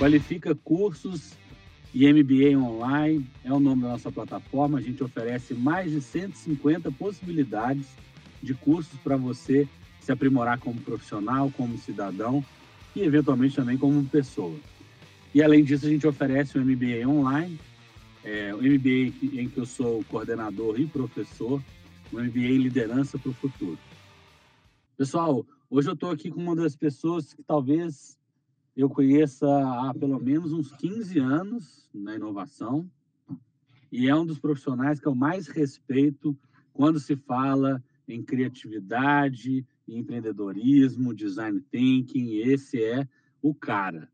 Qualifica cursos e MBA online é o nome da nossa plataforma. A gente oferece mais de 150 possibilidades de cursos para você se aprimorar como profissional, como cidadão e eventualmente também como pessoa. E além disso, a gente oferece o MBA online, é, o MBA em que eu sou coordenador e professor, o MBA em liderança para o futuro. Pessoal, hoje eu estou aqui com uma das pessoas que talvez eu conheça há pelo menos uns 15 anos na inovação e é um dos profissionais que eu mais respeito quando se fala em criatividade, empreendedorismo, design thinking. Esse é o cara.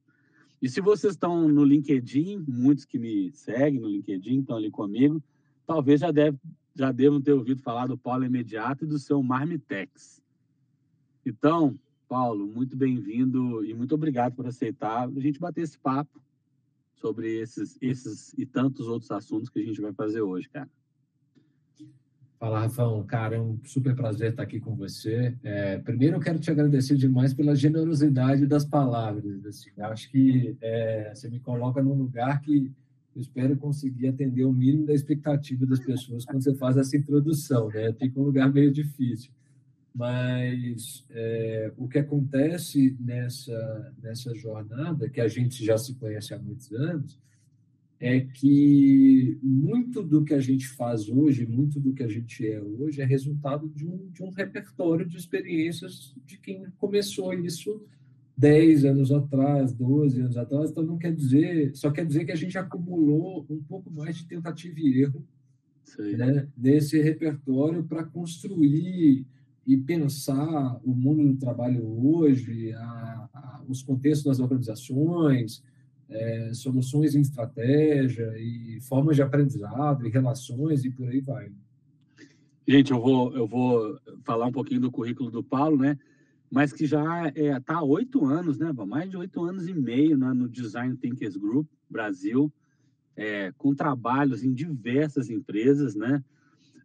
E se vocês estão no LinkedIn, muitos que me seguem no LinkedIn estão ali comigo, talvez já, deve, já devam ter ouvido falar do Paulo Imediato e do seu Marmitex. Então, Paulo, muito bem-vindo e muito obrigado por aceitar a gente bater esse papo sobre esses, esses e tantos outros assuntos que a gente vai fazer hoje, cara. Fala, Rafão. Cara, é um super prazer estar aqui com você. É, primeiro, eu quero te agradecer demais pela generosidade das palavras. Assim. Acho que é, você me coloca num lugar que eu espero conseguir atender o mínimo da expectativa das pessoas quando você faz essa introdução. Né? Fica um lugar meio difícil. Mas é, o que acontece nessa, nessa jornada, que a gente já se conhece há muitos anos, é que muito do que a gente faz hoje, muito do que a gente é hoje, é resultado de um, de um repertório de experiências de quem começou isso 10 anos atrás, 12 anos atrás. Então, não quer dizer, só quer dizer que a gente acumulou um pouco mais de tentativa e erro né, nesse repertório para construir e pensar o mundo do trabalho hoje, a, a, os contextos das organizações, é, soluções em estratégia e formas de aprendizado e relações e por aí vai. Gente, eu vou, eu vou falar um pouquinho do currículo do Paulo, né? Mas que já está é, tá há oito anos, né? Mais de oito anos e meio né, no Design Thinkers Group Brasil, é, com trabalhos em diversas empresas, né?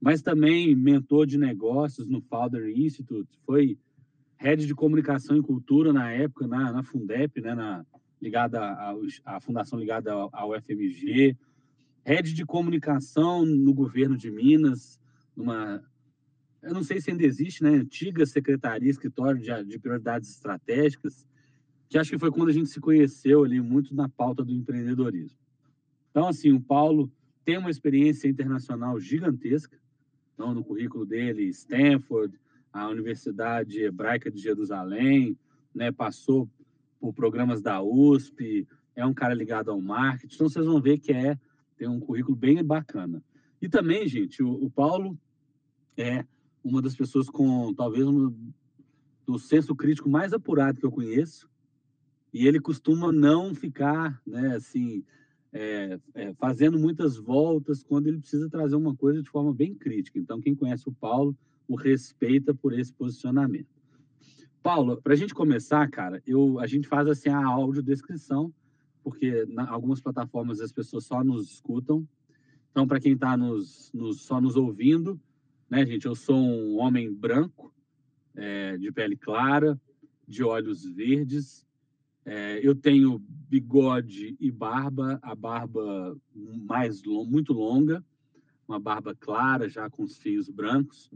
Mas também mentor de negócios no Founder Institute, foi head de comunicação e cultura na época, na, na Fundep, né? Na, ligada à, fundação ligada ao, FMG, rede de comunicação no governo de Minas, numa, eu não sei se ainda existe, né, antiga secretaria, escritório de, de prioridades estratégicas, que acho que foi quando a gente se conheceu ali muito na pauta do empreendedorismo. Então, assim, o Paulo tem uma experiência internacional gigantesca, então, no currículo dele, Stanford, a Universidade Hebraica de Jerusalém, né, passou por programas da USP, é um cara ligado ao marketing, então vocês vão ver que é tem um currículo bem bacana. E também, gente, o, o Paulo é uma das pessoas com talvez um do senso crítico mais apurado que eu conheço, e ele costuma não ficar, né, assim, é, é, fazendo muitas voltas quando ele precisa trazer uma coisa de forma bem crítica. Então, quem conhece o Paulo o respeita por esse posicionamento. Paulo, para a gente começar, cara, eu, a gente faz assim a audiodescrição, porque algumas plataformas as pessoas só nos escutam. Então, para quem está nos, nos, só nos ouvindo, né, gente, eu sou um homem branco, é, de pele clara, de olhos verdes. É, eu tenho bigode e barba, a barba mais muito longa, uma barba clara, já com os fios brancos.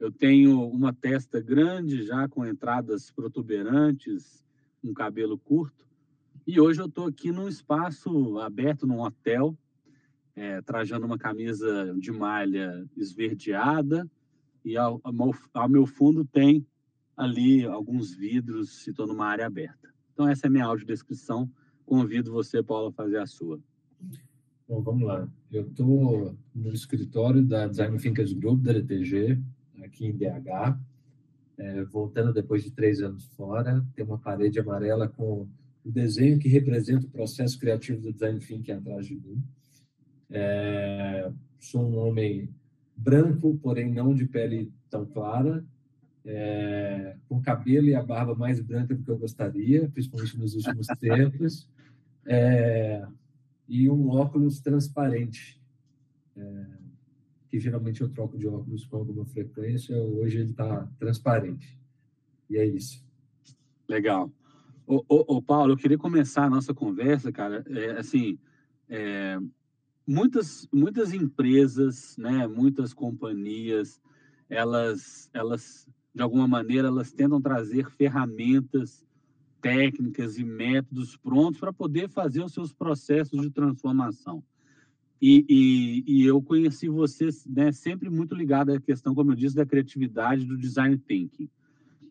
Eu tenho uma testa grande, já com entradas protuberantes, um cabelo curto. E hoje eu estou aqui num espaço aberto, num hotel, é, trajando uma camisa de malha esverdeada. E ao, ao meu fundo tem ali alguns vidros, estou numa área aberta. Então, essa é a minha audiodescrição. Convido você, Paulo, a fazer a sua. Bom, vamos lá. Eu estou no escritório da Design Thinkers Group, da DTG, aqui em BH, é, voltando depois de três anos fora, tem uma parede amarela com o desenho que representa o processo criativo do design thinking atrás de mim. É, sou um homem branco, porém não de pele tão clara, é, com cabelo e a barba mais branca do que eu gostaria, principalmente nos últimos tempos, é, e um óculos transparente. É, que geralmente eu troco de óculos com alguma frequência, hoje ele está transparente. E é isso. Legal. Ô, ô, ô, Paulo, eu queria começar a nossa conversa, cara, é, assim, é, muitas, muitas empresas, né, muitas companhias, elas, elas, de alguma maneira, elas tentam trazer ferramentas técnicas e métodos prontos para poder fazer os seus processos de transformação. E, e, e eu conheci você né, sempre muito ligado à questão, como eu disse, da criatividade, do design thinking.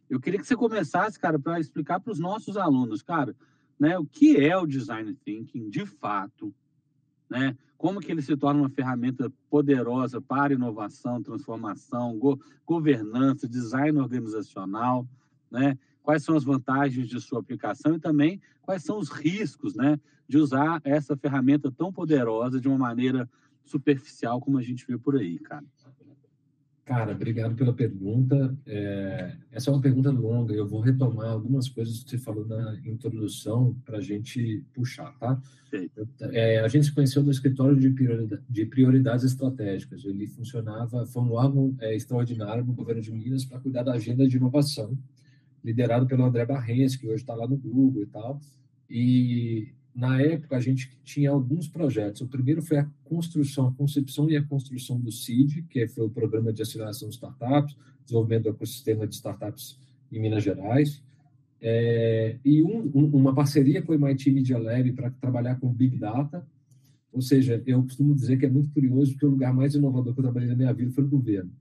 Eu queria que você começasse, cara, para explicar para os nossos alunos, cara, né, o que é o design thinking de fato, né? Como que ele se torna uma ferramenta poderosa para inovação, transformação, go governança, design organizacional, né? Quais são as vantagens de sua aplicação e também quais são os riscos, né, de usar essa ferramenta tão poderosa de uma maneira superficial como a gente vê por aí, cara. Cara, obrigado pela pergunta. É, essa é uma pergunta longa. Eu vou retomar algumas coisas que você falou na introdução para a gente puxar, tá? É, a gente se conheceu no escritório de, prioridade, de prioridades estratégicas. Ele funcionava, foi um órgão é, extraordinário no governo de Minas para cuidar da agenda de inovação, liderado pelo André Barrens, que hoje está lá no Google e tal. E na época, a gente tinha alguns projetos. O primeiro foi a construção, a concepção e a construção do CID, que foi o Programa de Aceleração de Startups, desenvolvimento do ecossistema de startups em Minas Gerais. É, e um, um, uma parceria com o MIT Media Lab para trabalhar com Big Data. Ou seja, eu costumo dizer que é muito curioso, porque o lugar mais inovador que eu trabalhei na minha vida foi no governo.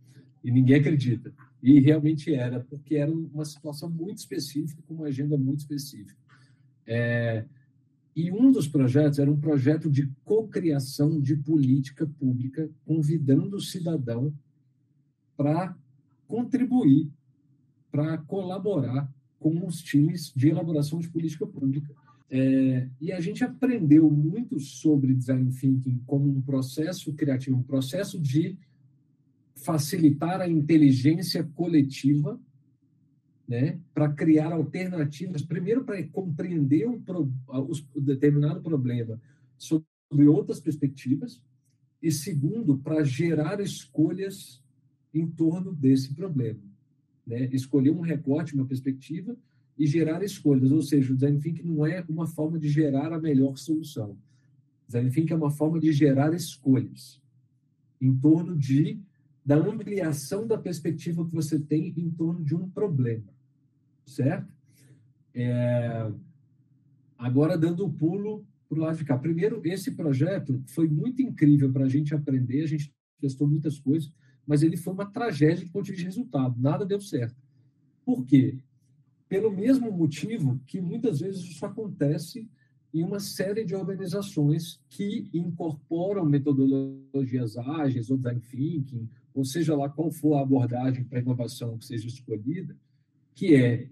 E ninguém acredita. E realmente era, porque era uma situação muito específica, com uma agenda muito específica. É, e um dos projetos era um projeto de cocriação de política pública, convidando o cidadão para contribuir, para colaborar com os times de elaboração de política pública. É, e a gente aprendeu muito sobre design thinking como um processo criativo, um processo de facilitar a inteligência coletiva né, para criar alternativas, primeiro para compreender um, um determinado problema sobre outras perspectivas, e segundo, para gerar escolhas em torno desse problema. Né? Escolher um recorte, uma perspectiva e gerar escolhas, ou seja, o design thinking não é uma forma de gerar a melhor solução. O design thinking é uma forma de gerar escolhas em torno de da ampliação da perspectiva que você tem em torno de um problema certo? É, agora, dando o um pulo para o lado de cá. Primeiro, esse projeto foi muito incrível para a gente aprender, a gente testou muitas coisas, mas ele foi uma tragédia de ponto de resultado, nada deu certo. Por quê? Pelo mesmo motivo que muitas vezes isso acontece em uma série de organizações que incorporam metodologias ágeis ou design thinking, ou seja lá qual for a abordagem para inovação que seja escolhida, que é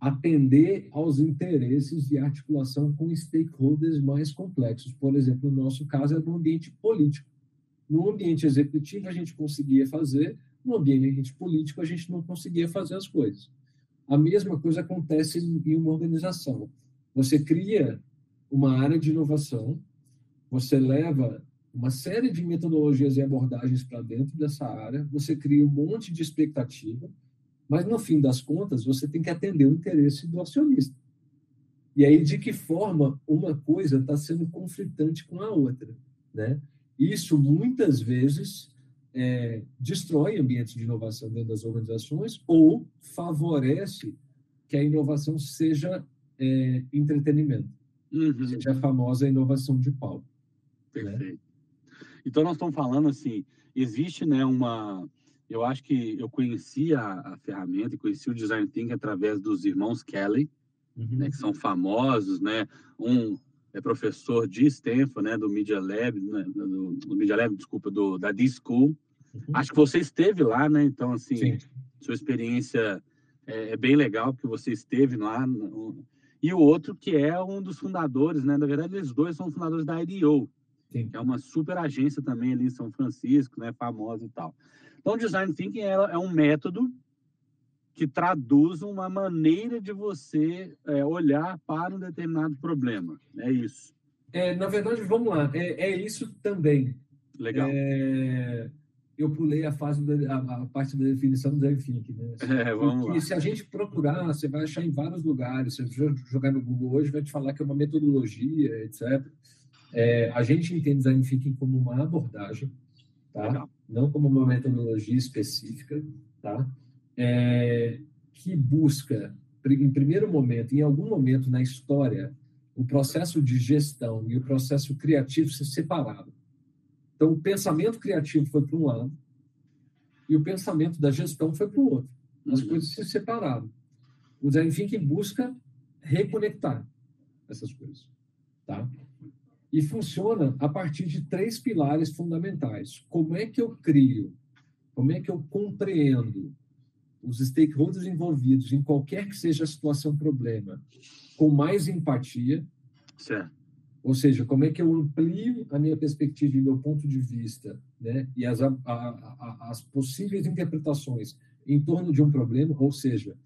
atender aos interesses de articulação com stakeholders mais complexos. Por exemplo, no nosso caso é no ambiente político. No ambiente executivo a gente conseguia fazer, no ambiente político a gente não conseguia fazer as coisas. A mesma coisa acontece em uma organização. Você cria uma área de inovação, você leva uma série de metodologias e abordagens para dentro dessa área, você cria um monte de expectativa, mas, no fim das contas, você tem que atender o interesse do acionista. E aí, de que forma uma coisa está sendo conflitante com a outra? Né? Isso, muitas vezes, é, destrói ambientes de inovação dentro das organizações ou favorece que a inovação seja é, entretenimento. Uhum. Seja a famosa inovação de palco. Né? Perfeito. Né? Então, nós estamos falando assim, existe né, uma eu acho que eu conheci a, a ferramenta e conheci o Design Thinking através dos irmãos Kelly, uhum. né, que são famosos, né? Um é professor de Stanford, né, do Media Lab, né, do, do Media Lab, desculpa, do, da D-School. Uhum. Acho que você esteve lá, né? Então, assim, Sim. sua experiência é, é, bem legal, porque você esteve lá. No, e o outro que é um dos fundadores, né? Na verdade, eles dois são fundadores da IDEO, Sim. que é uma super agência também ali em São Francisco, né? Famosa e tal. Então, design thinking é, é um método que traduz uma maneira de você é, olhar para um determinado problema. É isso. É, na verdade, vamos lá. É, é isso também. Legal. É, eu pulei a fase da, a, a, parte da definição do design thinking, né? É, vamos lá. se a gente procurar, você vai achar em vários lugares. Se você jogar no Google hoje, vai te falar que é uma metodologia, etc. É, a gente entende design thinking como uma abordagem, tá? Legal. Não como uma metodologia específica, tá? É, que busca, em primeiro momento, em algum momento na história, o processo de gestão e o processo criativo se separaram. Então, o pensamento criativo foi para um lado e o pensamento da gestão foi para o outro. As uhum. coisas se separaram. O design thinking busca reconectar essas coisas, tá? E funciona a partir de três pilares fundamentais. Como é que eu crio? Como é que eu compreendo os stakeholders envolvidos em qualquer que seja a situação problema com mais empatia? Certo. Ou seja, como é que eu amplio a minha perspectiva e meu ponto de vista, né? E as, a, a, as possíveis interpretações em torno de um problema, ou seja,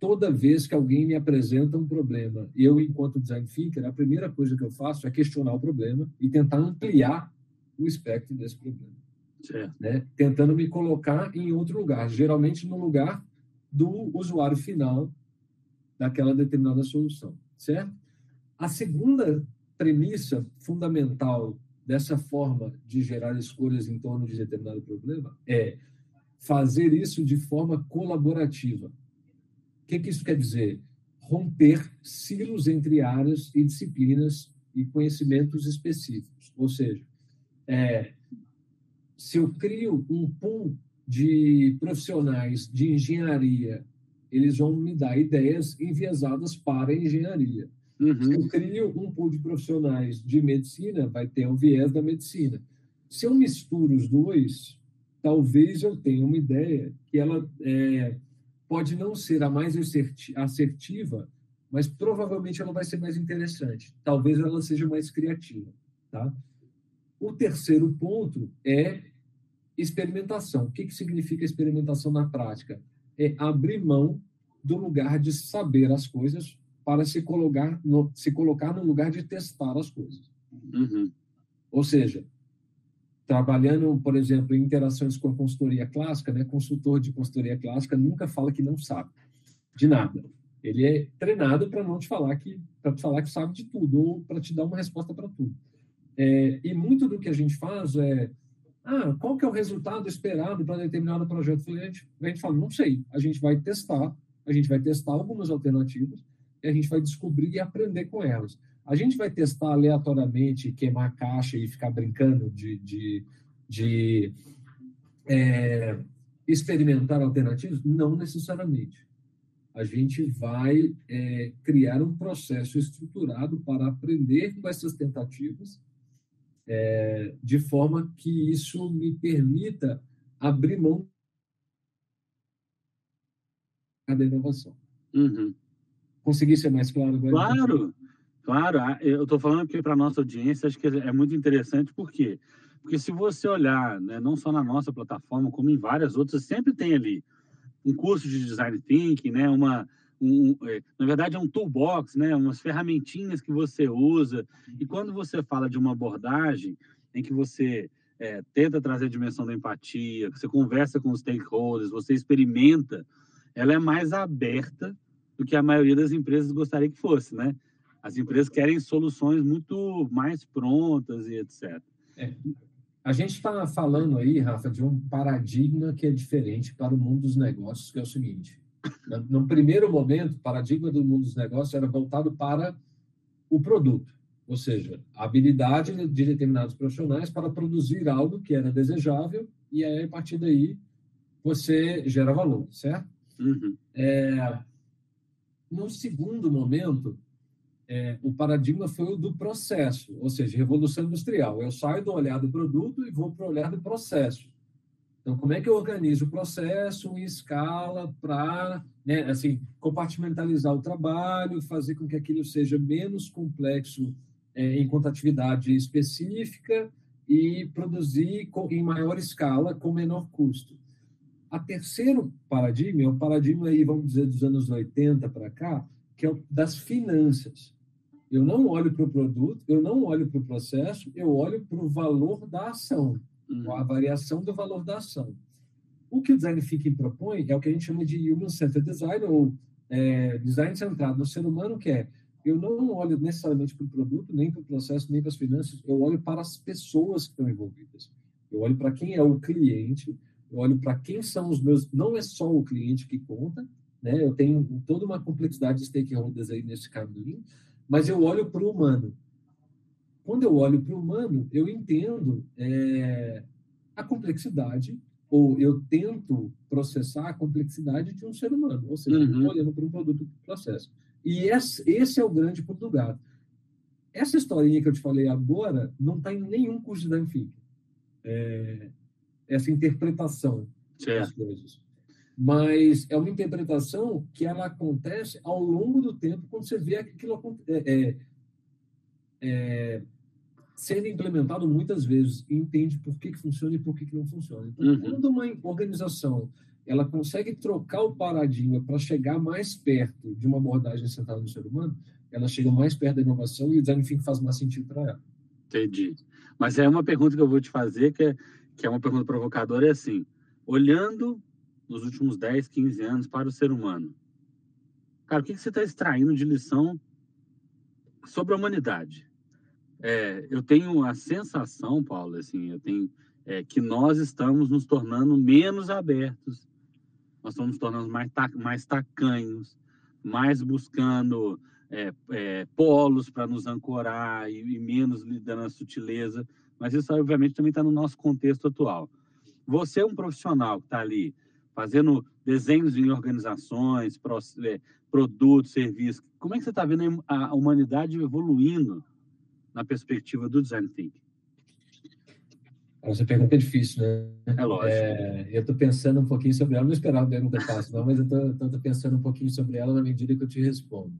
toda vez que alguém me apresenta um problema, eu, enquanto design thinker, a primeira coisa que eu faço é questionar o problema e tentar ampliar o espectro desse problema. Certo. Né? Tentando me colocar em outro lugar, geralmente no lugar do usuário final daquela determinada solução, certo? A segunda premissa fundamental dessa forma de gerar escolhas em torno de determinado problema é fazer isso de forma colaborativa. O que, que isso quer dizer? Romper silos entre áreas e disciplinas e conhecimentos específicos. Ou seja, é, se eu crio um pool de profissionais de engenharia, eles vão me dar ideias enviesadas para a engenharia. Uhum. Se eu crio um pool de profissionais de medicina, vai ter um viés da medicina. Se eu misturo os dois, talvez eu tenha uma ideia que ela é, pode não ser a mais assertiva, mas provavelmente ela vai ser mais interessante. Talvez ela seja mais criativa. Tá? O terceiro ponto é experimentação. O que, que significa experimentação na prática? É abrir mão do lugar de saber as coisas para se colocar no, se colocar no lugar de testar as coisas. Uhum. Ou seja, trabalhando, por exemplo, em interações com a consultoria clássica, né, consultor de consultoria clássica nunca fala que não sabe de nada. Ele é treinado para não te falar que para falar que sabe de tudo ou para te dar uma resposta para tudo. É, e muito do que a gente faz é ah, qual que é o resultado esperado para determinado projeto? A gente, a gente fala, não sei. A gente vai testar, a gente vai testar algumas alternativas e a gente vai descobrir e aprender com elas. A gente vai testar aleatoriamente, queimar a caixa e ficar brincando de, de, de é, experimentar alternativas? Não necessariamente. A gente vai é, criar um processo estruturado para aprender com essas tentativas, é, de forma que isso me permita abrir mão da inovação. Uhum. Consegui ser mais claro agora? Claro, claro. Ah, eu estou falando aqui para a nossa audiência, acho que é muito interessante, por quê? Porque se você olhar, né, não só na nossa plataforma, como em várias outras, sempre tem ali um curso de design thinking, né, uma, um, é, na verdade é um toolbox, né, umas ferramentinhas que você usa. E quando você fala de uma abordagem em que você é, tenta trazer a dimensão da empatia, você conversa com os stakeholders, você experimenta, ela é mais aberta do que a maioria das empresas gostaria que fosse, né? As empresas querem soluções muito mais prontas e etc. É. A gente está falando aí, Rafa, de um paradigma que é diferente para o mundo dos negócios, que é o seguinte. No primeiro momento, o paradigma do mundo dos negócios era voltado para o produto, ou seja, a habilidade de determinados profissionais para produzir algo que era desejável e aí, a partir daí, você gera valor, certo? Uhum. É, no segundo momento, é, o paradigma foi o do processo, ou seja, revolução industrial. Eu saio do olhar do produto e vou para o olhar do processo. Então, como é que eu organizo o processo em escala para, né, assim, compartimentalizar o trabalho, fazer com que aquilo seja menos complexo é, em atividade específica e produzir com, em maior escala com menor custo. A terceiro paradigma é o paradigma aí, vamos dizer, dos anos 80 para cá, que é o das finanças. Eu não olho para o produto, eu não olho para o processo, eu olho para o valor da ação. uhum. a variação do valor da ação. O que o design thinking propõe é o que a gente chama de human centered design ou é, design centrado no ser humano, que é eu não olho necessariamente para o produto, nem para o processo, nem para as finanças, eu olho para as pessoas que estão envolvidas. Eu olho para quem é o cliente, eu olho para quem são os meus. Não é só o cliente que conta, né? Eu tenho toda uma complexidade de stakeholders aí nesse caminho, mas eu olho para o humano. Quando eu olho para o humano, eu entendo é, a complexidade, ou eu tento processar a complexidade de um ser humano, ou seja, uhum. olhando para um produto de processo. E esse, esse é o grande pulo do gato. Essa historinha que eu te falei agora não está em nenhum curso de Danfic. É, essa interpretação certo. das coisas. Mas é uma interpretação que ela acontece ao longo do tempo, quando você vê aquilo é, é, é, sendo implementado muitas vezes e entende por que, que funciona e por que, que não funciona. Então, uhum. quando uma organização ela consegue trocar o paradigma para chegar mais perto de uma abordagem centrada no ser humano, ela chega mais perto da inovação e o design thinking faz mais sentido para ela. Entendi. Mas é uma pergunta que eu vou te fazer, que é, que é uma pergunta provocadora, é assim, olhando nos últimos 10, 15 anos para o ser humano, cara, o que, você está extraindo de lição sobre a humanidade? É, eu tenho a sensação, Paulo, assim, eu tenho é, que nós estamos nos tornando menos abertos nós estamos nos tornando mais, mais tacanhos, mais buscando é, é, polos para nos ancorar e, e, menos lidando a sutileza. Mas isso, obviamente, também está no nosso contexto atual. Você é um profissional que está ali fazendo desenhos em organizações, é, produtos, serviços. Como é que você está vendo a humanidade evoluindo na perspectiva do design thinking? Essa pergunta é difícil, né? É lógico. É, eu estou pensando um pouquinho sobre ela, não esperava uma pergunta fácil, não, mas eu estou pensando um pouquinho sobre ela na medida que eu te respondo.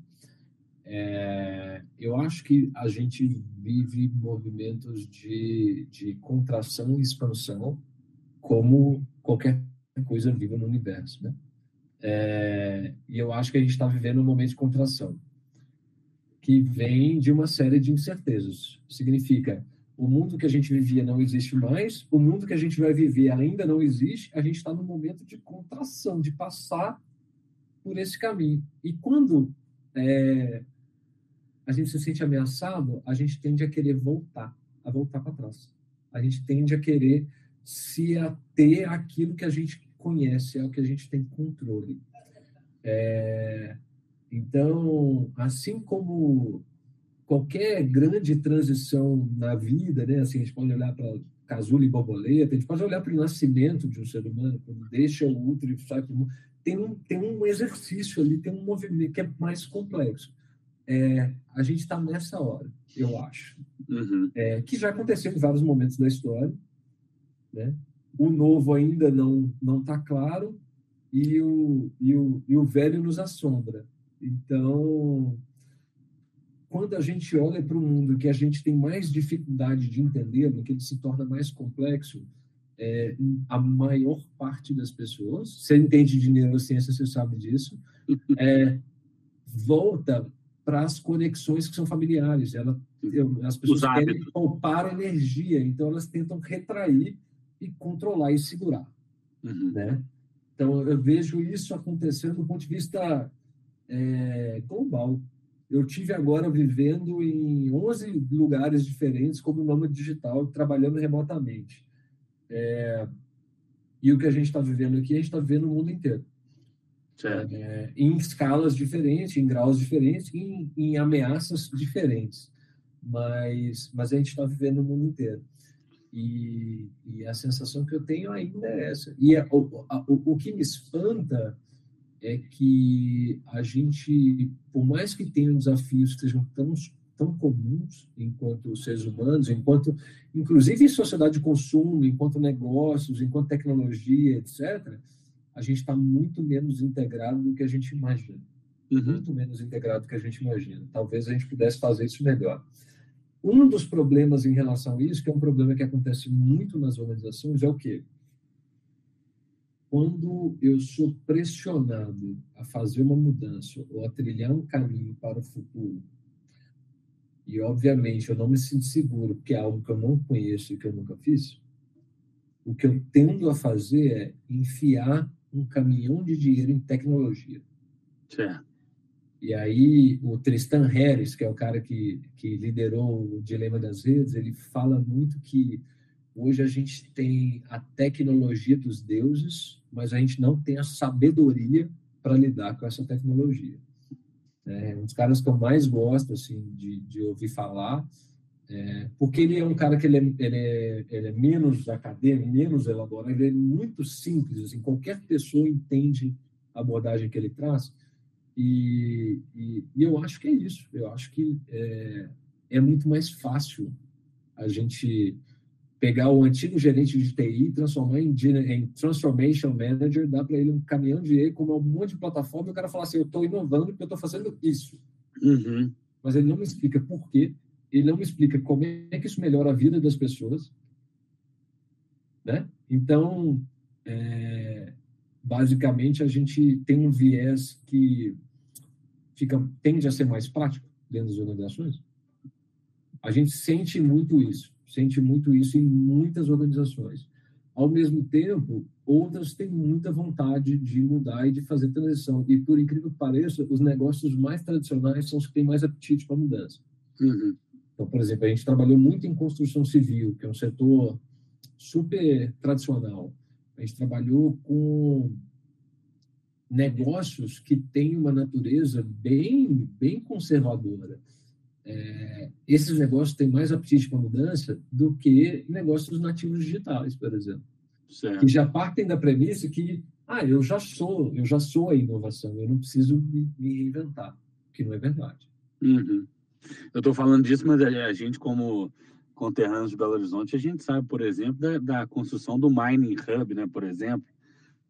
É, eu acho que a gente vive movimentos de, de contração e expansão, como qualquer coisa viva no universo, né? É, e eu acho que a gente está vivendo um momento de contração, que vem de uma série de incertezas. Significa o mundo que a gente vivia não existe mais, o mundo que a gente vai viver ainda não existe, a gente está no momento de contração, de passar por esse caminho. E quando é, a gente se sente ameaçado, a gente tende a querer voltar, a voltar para trás. A gente tende a querer se ater àquilo que a gente conhece, é o que a gente tem controle. É, então, assim como qualquer grande transição na vida, né? Assim, a gente pode olhar para casulo e borboleta, a gente pode olhar para o nascimento de um ser humano, quando deixa o útero e sai para o mundo. Tem um, tem um exercício ali, tem um movimento que é mais complexo. É, a gente está nessa hora, eu acho. Uhum. É, que já aconteceu em vários momentos da história. Né? O novo ainda não não está claro e o, e, o, e o velho nos assombra. Então, quando a gente olha para um mundo que a gente tem mais dificuldade de entender, que ele se torna mais complexo, é, a maior parte das pessoas, você entende de neurociência, você sabe disso, é, volta para as conexões que são familiares. Ela, as pessoas querem poupar energia, então elas tentam retrair e controlar e segurar. Uhum. Né? Então, eu vejo isso acontecendo do ponto de vista é, global. Eu tive agora vivendo em 11 lugares diferentes como nômade digital, trabalhando remotamente. É, e o que a gente está vivendo aqui, a gente está vivendo no mundo inteiro. É, em escalas diferentes, em graus diferentes, em, em ameaças diferentes. Mas, mas a gente está vivendo no mundo inteiro. E, e, a sensação que eu tenho ainda é essa. E é, o, a, o, o que me espanta é que a gente, por mais que tenham desafios que sejam tão, tão comuns enquanto seres humanos, enquanto, inclusive em sociedade de consumo, enquanto negócios, enquanto tecnologia, etc., a gente está muito menos integrado do que a gente imagina. Uhum. Muito menos integrado do que a gente imagina. Talvez a gente pudesse fazer isso melhor. Um dos problemas em relação a isso, que é um problema que acontece muito nas organizações, é o quê? quando eu sou pressionado a fazer uma mudança ou a trilhar um caminho para o futuro, e obviamente eu não me sinto seguro porque é algo que eu não conheço e que eu nunca fiz, o que eu tendo a fazer é enfiar um caminhão de dinheiro em tecnologia. Certo. E aí o Tristan Harris, que é o cara que, que liderou o Dilema das Redes, ele fala muito que hoje a gente tem a tecnologia dos deuses, mas a gente não tem a sabedoria para lidar com essa tecnologia. É um dos caras que eu mais gosto assim de, de ouvir falar, é, porque ele é um cara que ele é, ele é, ele é menos acadêmico, menos elaborado, ele é muito simples, assim, qualquer pessoa entende a abordagem que ele traz, e, e, e eu acho que é isso, eu acho que é, é muito mais fácil a gente pegar o antigo gerente de TI e transformar em, em Transformation Manager, dar para ele um caminhão de E com um monte de plataforma e o cara falar assim, eu estou inovando porque eu estou fazendo isso. Uhum. Mas ele não me explica por quê, ele não me explica como é que isso melhora a vida das pessoas. Né? Então, é, basicamente, a gente tem um viés que fica, tende a ser mais prático dentro das organizações. A gente sente muito isso sente muito isso em muitas organizações. Ao mesmo tempo, outras têm muita vontade de mudar e de fazer transição. E, por incrível que pareça, os negócios mais tradicionais são os que têm mais apetite para mudança. Uhum. Então, por exemplo, a gente trabalhou muito em construção civil, que é um setor super tradicional. A gente trabalhou com negócios que têm uma natureza bem, bem conservadora é, esses negócios têm mais apetite para mudança do que negócios nativos digitais, por exemplo. Certo. Que já partem da premissa que, ah, eu já sou, eu já sou a inovação, eu não preciso me, me reinventar, que não é verdade. Uhum. Eu estou falando disso, mas a gente, como conterrâneos de Belo Horizonte, a gente sabe, por exemplo, da, da, construção do Mining Hub, né, por exemplo,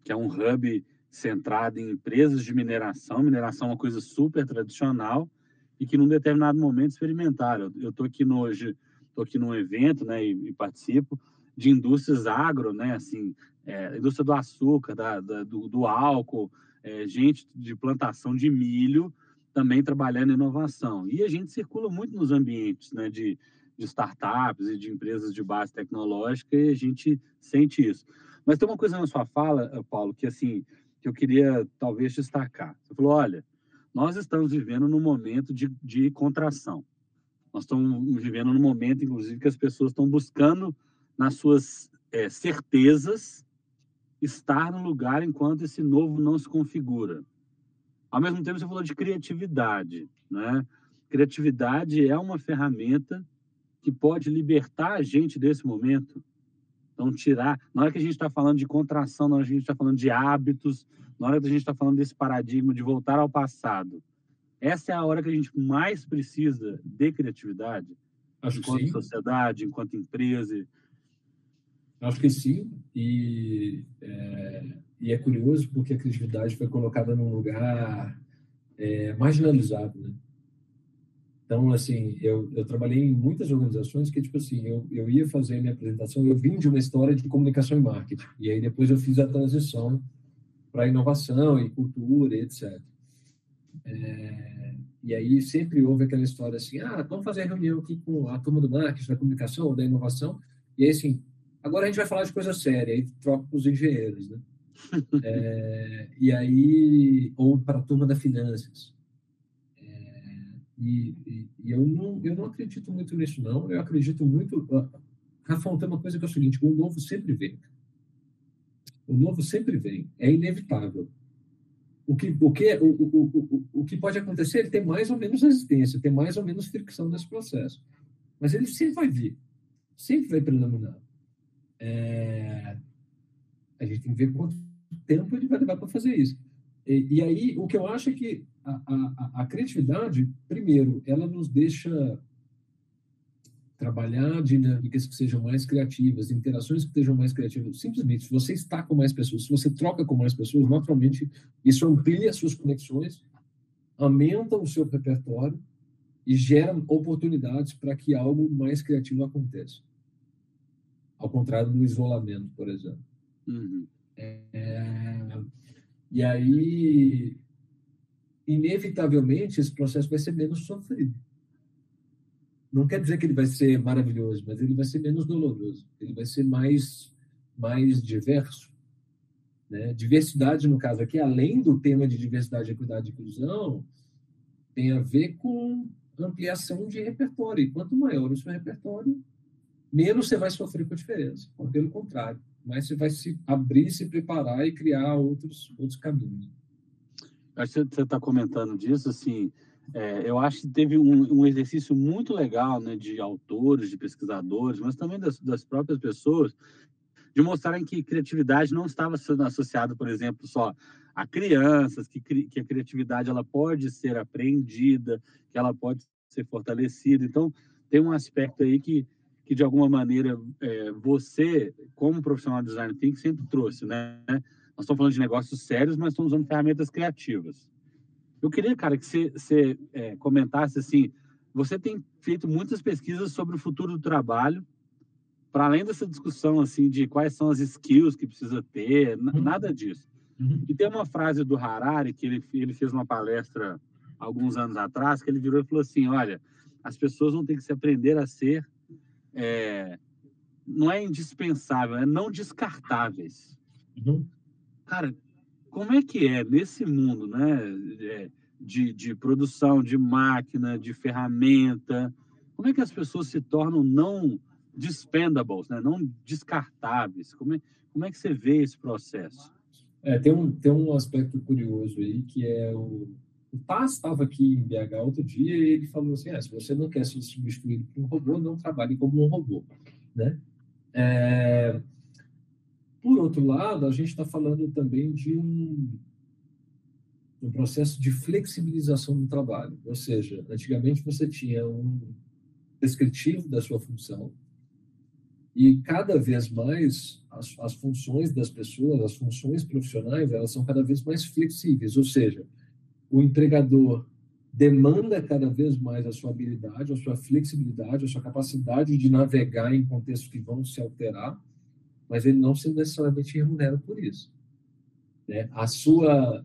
que é um hub centrado em empresas de mineração. Mineração é uma coisa super tradicional, e que num determinado momento experimentaram. Eu estou aqui hoje, estou aqui num evento, né, e, e, participo de indústrias agro, né, assim, é, indústria do açúcar, da, da do, do, álcool, é, gente de plantação de milho também trabalhando em inovação. E a gente circula muito nos ambientes, né, de, de startups e de empresas de base tecnológica e a gente sente isso. Mas tem uma coisa na sua fala, Paulo, que assim, que eu queria talvez destacar. Você falou, olha, nós estamos vivendo num momento de, de contração. Nós estamos vivendo num momento, inclusive, que as pessoas estão buscando, nas suas é, certezas, estar no lugar enquanto esse novo não se configura. Ao mesmo tempo, você falou de criatividade. Né? Criatividade é uma ferramenta que pode libertar a gente desse momento. Então, tirar. Na hora que a gente está falando de contração, na hora que a gente está falando de hábitos, na hora que a gente está falando desse paradigma de voltar ao passado, essa é a hora que a gente mais precisa de criatividade, Acho enquanto sim. sociedade, enquanto empresa. Acho que sim. E é, e é curioso porque a criatividade foi colocada num lugar é, marginalizado, né? Então, assim, eu, eu trabalhei em muitas organizações que, tipo assim, eu, eu ia fazer a minha apresentação, eu vim de uma história de comunicação e marketing. E aí depois eu fiz a transição para inovação e cultura, etc. É, e aí sempre houve aquela história assim, ah, vamos fazer reunião aqui com a turma do marketing, da comunicação ou da inovação. E aí, assim, agora a gente vai falar de coisa séria, aí troca os engenheiros, né? é, e aí, ou para a turma da finanças. E, e, eu, não, eu não acredito muito nisso, não. Eu acredito muito. Rafael, tem uma coisa que é o seguinte: o novo sempre vem. O novo sempre vem. É inevitável. O que, o que, o, o, o, o que pode acontecer? Ele tem mais ou menos resistência, tem mais ou menos fricção nesse processo. Mas ele sempre vai vir. Sempre vai predominar. É... A gente tem que ver quanto tempo ele vai levar para fazer isso. E, e, aí, o que eu acho é que a, a, a, criatividade, primeiro, ela nos deixa trabalhar dinâmicas que sejam mais criativas, interações que sejam mais criativas. Simplesmente, se você está com mais pessoas, se você troca com mais pessoas, naturalmente, isso amplia as suas conexões, aumenta o seu repertório e gera oportunidades para que algo mais criativo aconteça. Ao contrário do isolamento, por exemplo. Uhum. É, e aí, inevitavelmente, esse processo vai ser menos sofrido. Não quer dizer que ele vai ser maravilhoso, mas ele vai ser menos doloroso. Ele vai ser mais mais diverso. Né? Diversidade, no caso aqui, além do tema de diversidade, equidade e inclusão, tem a ver com ampliação de repertório. E quanto maior o seu repertório, menos você vai sofrer com a diferença. Pelo contrário, mais você vai se abrir, se preparar e criar outros, outros caminhos. Acho que você está comentando disso, assim, é, eu acho que teve um, um, exercício muito legal né, de autores, de pesquisadores, mas também das, das próprias pessoas, de mostrarem que criatividade não estava sendo associada, por exemplo, só a crianças, que, que a criatividade ela pode ser aprendida, que ela pode ser fortalecida. Então, tem um aspecto aí que, que de alguma maneira, é, você, como profissional de design thinking, sempre trouxe, né? Nós estamos falando de negócios sérios, mas estamos usando ferramentas criativas. Eu queria, cara, que você, você é, comentasse assim, você tem feito muitas pesquisas sobre o futuro do trabalho, para além dessa discussão assim de quais são as skills que precisa ter, uhum. nada disso. Uhum. E tem uma frase do Harari que ele, ele fez uma palestra alguns anos atrás que ele virou e falou assim, olha, as pessoas vão ter que se aprender a ser é, não é indispensável, é não descartáveis. Uhum. Cara, como é que é nesse mundo, né, é, de, de produção de máquina, de ferramenta, como é que as pessoas se tornam não dispendables, né, não descartáveis? Como é, como é que você vê esse processo? É, tem, um, tem um aspecto curioso aí, que é o, o Taz estava aqui em BH outro dia e ele falou assim, ah, se você não quer ser substituído por um robô, não trabalhe como um robô, né? É... Por outro lado, a gente está falando também de um, um processo de flexibilização do trabalho, ou seja, antigamente você tinha um descritivo da sua função, e cada vez mais as, as funções das pessoas, as funções profissionais, elas são cada vez mais flexíveis, ou seja, o empregador demanda cada vez mais a sua habilidade, a sua flexibilidade, a sua capacidade de navegar em contextos que vão se alterar, mas ele não se necessariamente remunera por isso. Né? A sua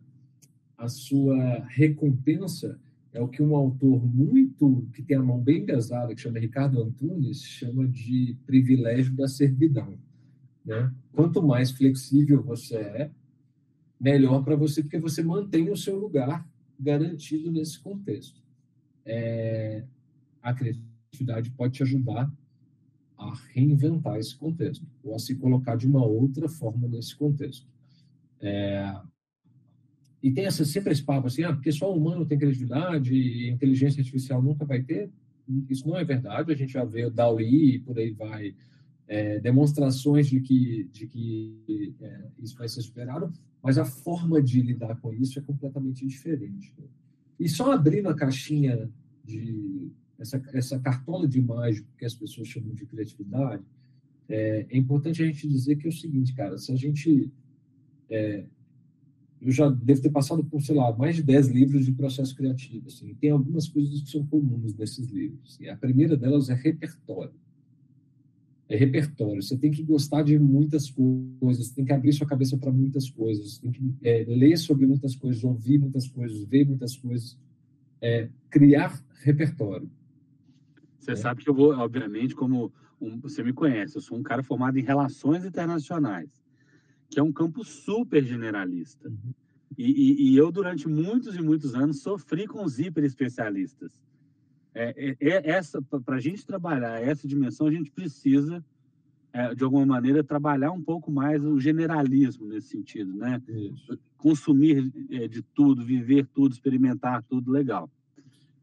a sua recompensa é o que um autor muito que tem a mão bem pesada, que chama Ricardo Antunes, chama de privilégio da servidão. Né? Quanto mais flexível você é, melhor para você, porque você mantém o seu lugar garantido nesse contexto. É, a criatividade pode te ajudar a reinventar esse contexto, ou a se colocar de uma outra forma nesse contexto. É, e tem essa, sempre esse papo assim, ah, porque só o humano tem criatividade e inteligência artificial nunca vai ter. Isso não é verdade, a gente já vê o DALI e por aí vai, é, demonstrações de que, de que é, isso vai ser superado, mas a forma de lidar com isso é completamente diferente. E só abrindo a caixinha de essa, essa cartola de mágico que as pessoas chamam de criatividade, é, é importante a gente dizer que é o seguinte, cara, se a gente é, eu já devo ter passado por, sei lá, mais de 10 livros de processo criativo. Assim, tem algumas coisas que são comuns nesses livros. A primeira delas é repertório. É repertório. Você tem que gostar de muitas coisas, tem que abrir sua cabeça para muitas coisas, tem que é, ler sobre muitas coisas, ouvir muitas coisas, ver muitas coisas, é, criar repertório. Você é. sabe que eu vou, obviamente, como um, você me conhece, eu sou um cara formado em relações internacionais que é um campo super generalista. Uhum. E, e, e, eu, durante muitos e muitos anos, sofri com os hiper especialistas. É, é, é essa Para a gente trabalhar essa dimensão, a gente precisa, é, de alguma maneira, trabalhar um pouco mais o generalismo nesse sentido, né? Isso. Consumir é, de tudo, viver tudo, experimentar tudo, legal.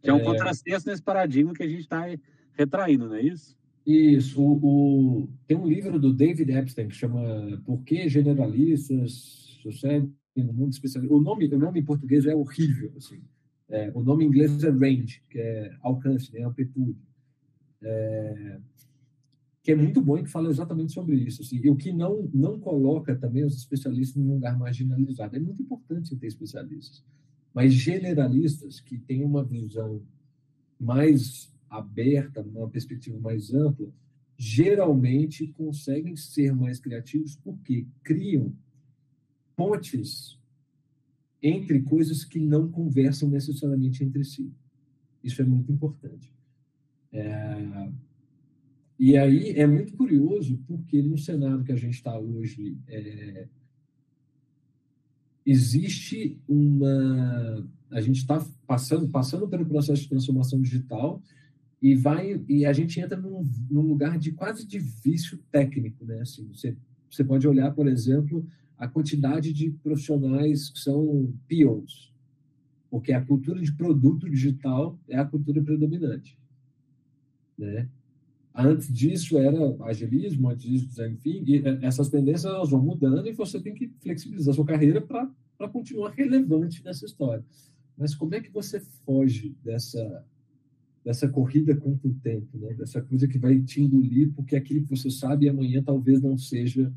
Que é um é. contrassenso nesse paradigma que a gente está retraindo, não é isso? Isso, o, o, tem um livro do David Epstein que chama Por que Generalistas Sucedem no Mundo Especialista. O nome, o nome em português é horrível. Assim. É, o nome em inglês é range, que é alcance, né, amplitude. É, que é muito bom e que fala exatamente sobre isso. Assim, e o que não, não coloca também os especialistas num lugar marginalizado. É muito importante ter especialistas, mas generalistas que têm uma visão mais aberta, numa perspectiva mais ampla, geralmente conseguem ser mais criativos porque criam pontes entre coisas que não conversam necessariamente entre si. Isso é muito importante. É... E aí é muito curioso, porque no cenário que a gente está hoje, é, existe uma. A gente está passando, passando pelo processo de transformação digital e vai e a gente entra num, num lugar de quase de vício técnico, né? Assim, você, você pode olhar, por exemplo, a quantidade de profissionais que são POs, porque a cultura de produto digital é a cultura predominante, né? Antes disso era agilismo, antes disso, enfim, e é, essas tendências elas vão mudando e você tem que flexibilizar sua carreira para continuar relevante nessa história. Mas como é que você foge dessa dessa corrida contra o tempo, né? dessa coisa que vai te engolir, porque aquilo que você sabe amanhã talvez não seja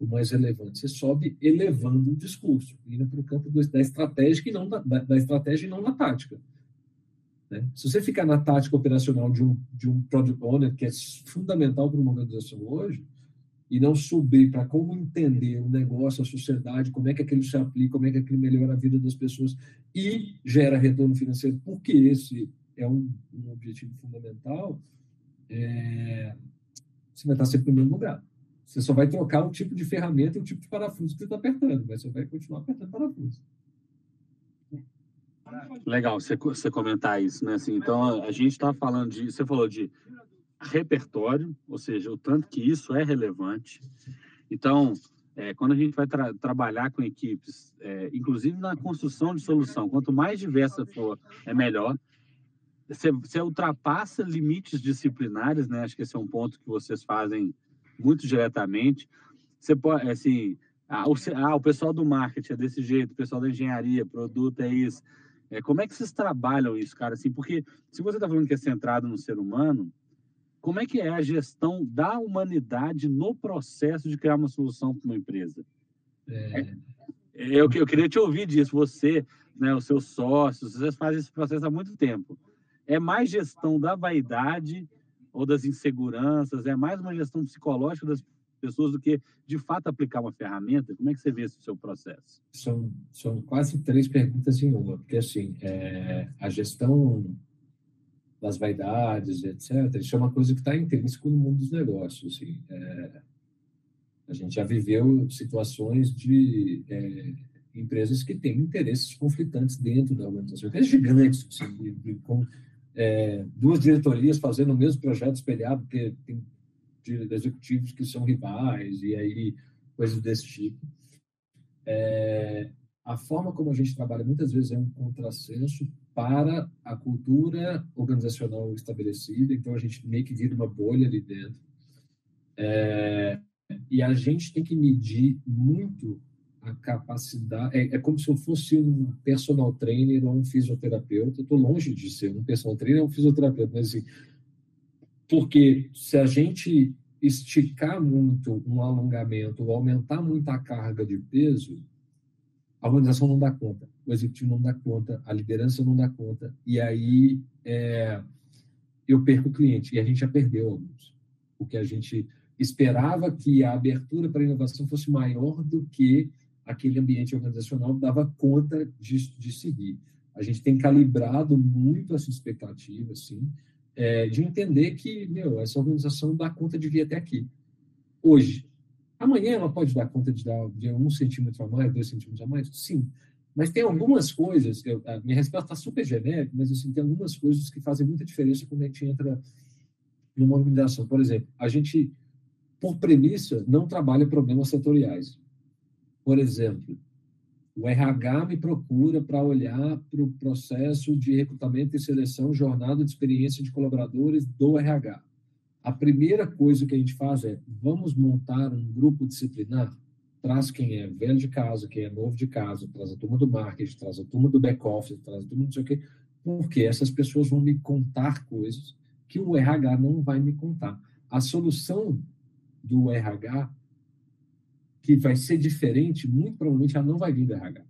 o mais relevante. Você sobe elevando o discurso, indo para o campo da estratégia e não da, da estratégia e não da tática. Né? Se você ficar na tática operacional de um, de um product owner, que é fundamental para uma organização hoje, e não subir para como entender o negócio, a sociedade, como é que aquilo se aplica, como é que aquilo melhora a vida das pessoas e gera retorno financeiro, porque esse é um, um objetivo fundamental, é, você vai estar sempre no mesmo lugar. Você só vai trocar o tipo de ferramenta e o tipo de parafuso que você está apertando, mas você vai continuar apertando parafuso. Legal você, você comentar isso, né? Assim, então, a gente está falando de. Você falou de repertório, ou seja, o tanto que isso é relevante. Então, é, quando a gente vai tra trabalhar com equipes, é, inclusive na construção de solução, quanto mais diversa for, é melhor. Você, você ultrapassa limites disciplinares, né? Acho que esse é um ponto que vocês fazem muito diretamente. Você pode, assim, ah, o, ah, o pessoal do marketing é desse jeito, o pessoal da engenharia, produto é isso. É, como é que vocês trabalham isso, cara? Assim, porque se você está falando que é centrado no ser humano, como é que é a gestão da humanidade no processo de criar uma solução para uma empresa? É... é eu, eu queria te ouvir disso. Você, né, os seus sócios, vocês fazem esse processo há muito tempo. É mais gestão da vaidade ou das inseguranças? É mais uma gestão psicológica das pessoas do que, de fato, aplicar uma ferramenta? Como é que você vê esse seu processo? São, são quase três perguntas em uma, porque, assim, é, a gestão das vaidades, etc., isso é uma coisa que está intrínseco no mundo dos negócios. Assim, é, a gente já viveu situações de é, empresas que têm interesses conflitantes dentro da organização, empresas gigantes, assim, com é, duas diretorias fazendo o mesmo projeto espelhado, porque tem de executivos que são rivais e aí coisas desse tipo. É, a forma como a gente trabalha muitas vezes é um contrassenso para a cultura organizacional estabelecida, então a gente meio que vira uma bolha ali dentro. É, e a gente tem que medir muito a capacidade. É, é, como se eu fosse um personal trainer ou um fisioterapeuta. Estou longe de ser um personal trainer ou um fisioterapeuta, mas assim, porque se a gente esticar muito um alongamento ou aumentar muito a carga de peso, a organização não dá conta, o executivo não dá conta, a liderança não dá conta, e aí é, eu perco o cliente, e a gente já perdeu alguns, porque a gente esperava que a abertura para a inovação fosse maior do que aquele ambiente organizacional dava conta de, de seguir. A gente tem calibrado muito essa expectativa, assim, é, de entender que, meu, essa organização dá conta de vir até aqui. Hoje. Amanhã ela pode dar conta de dar de um centímetro a mais, dois centímetros a mais? Sim. Mas tem algumas coisas, eu, a minha resposta está super genérica, mas assim, tem algumas coisas que fazem muita diferença quando a gente entra numa organização. Por exemplo, a gente, por premissa, não trabalha problemas setoriais. Por exemplo, o RH me procura para olhar para o processo de recrutamento e seleção, jornada de experiência de colaboradores do RH. A primeira coisa que a gente faz é, vamos montar um grupo disciplinar? Traz quem é velho de casa, quem é novo de casa, traz a turma do marketing, traz a turma do back-office, traz a turma não sei o quê, porque essas pessoas vão me contar coisas que o RH não vai me contar. A solução do RH que vai ser diferente, muito provavelmente ela não vai vir do RH.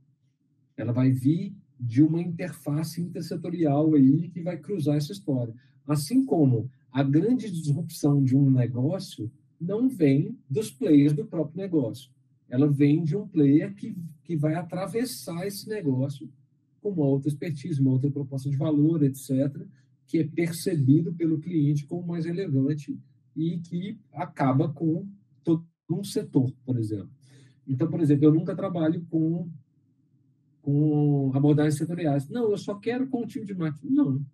Ela vai vir de uma interface intersetorial aí que vai cruzar essa história. Assim como a grande disrupção de um negócio não vem dos players do próprio negócio. Ela vem de um player que, que vai atravessar esse negócio com uma outra expertise, uma outra proposta de valor, etc., que é percebido pelo cliente como mais relevante e que acaba com todo um setor, por exemplo. Então, por exemplo, eu nunca trabalho com, com abordagens setoriais. Não, eu só quero com o time de marketing. Não.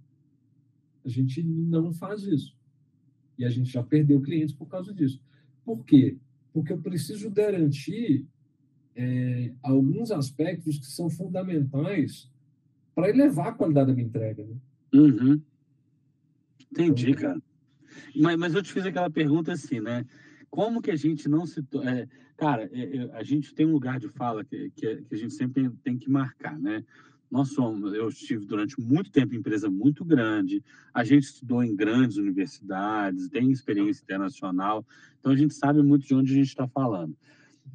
A gente não faz isso. E a gente já perdeu clientes por causa disso. Por quê? Porque eu preciso garantir é, alguns aspectos que são fundamentais para elevar a qualidade da minha entrega. Né? Uhum. Entendi, então, cara. Mas, mas eu te fiz aquela pergunta assim, né? Como que a gente não se. É, cara, é, é, a gente tem um lugar de fala que, que, que a gente sempre tem, tem, que marcar, né? Nós somos, eu estive durante muito tempo em empresa muito grande, a gente estudou em grandes universidades, tem experiência internacional, então a gente sabe muito de onde a gente está falando.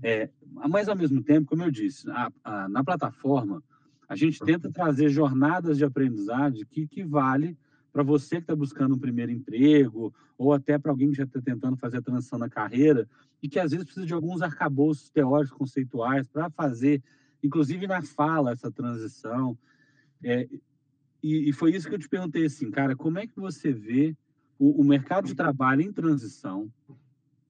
É, mas, ao mesmo tempo, como eu disse, a, a, na plataforma, a gente tenta trazer jornadas de aprendizagem que, que vale para você que está buscando um primeiro emprego, ou até para alguém que já está tentando fazer a transição na carreira, e que às vezes precisa de alguns arcabouços teóricos, conceituais, para fazer, inclusive na fala, essa transição. É, e, e, foi isso que eu te perguntei assim, cara, como é que você vê o, o mercado de trabalho em transição?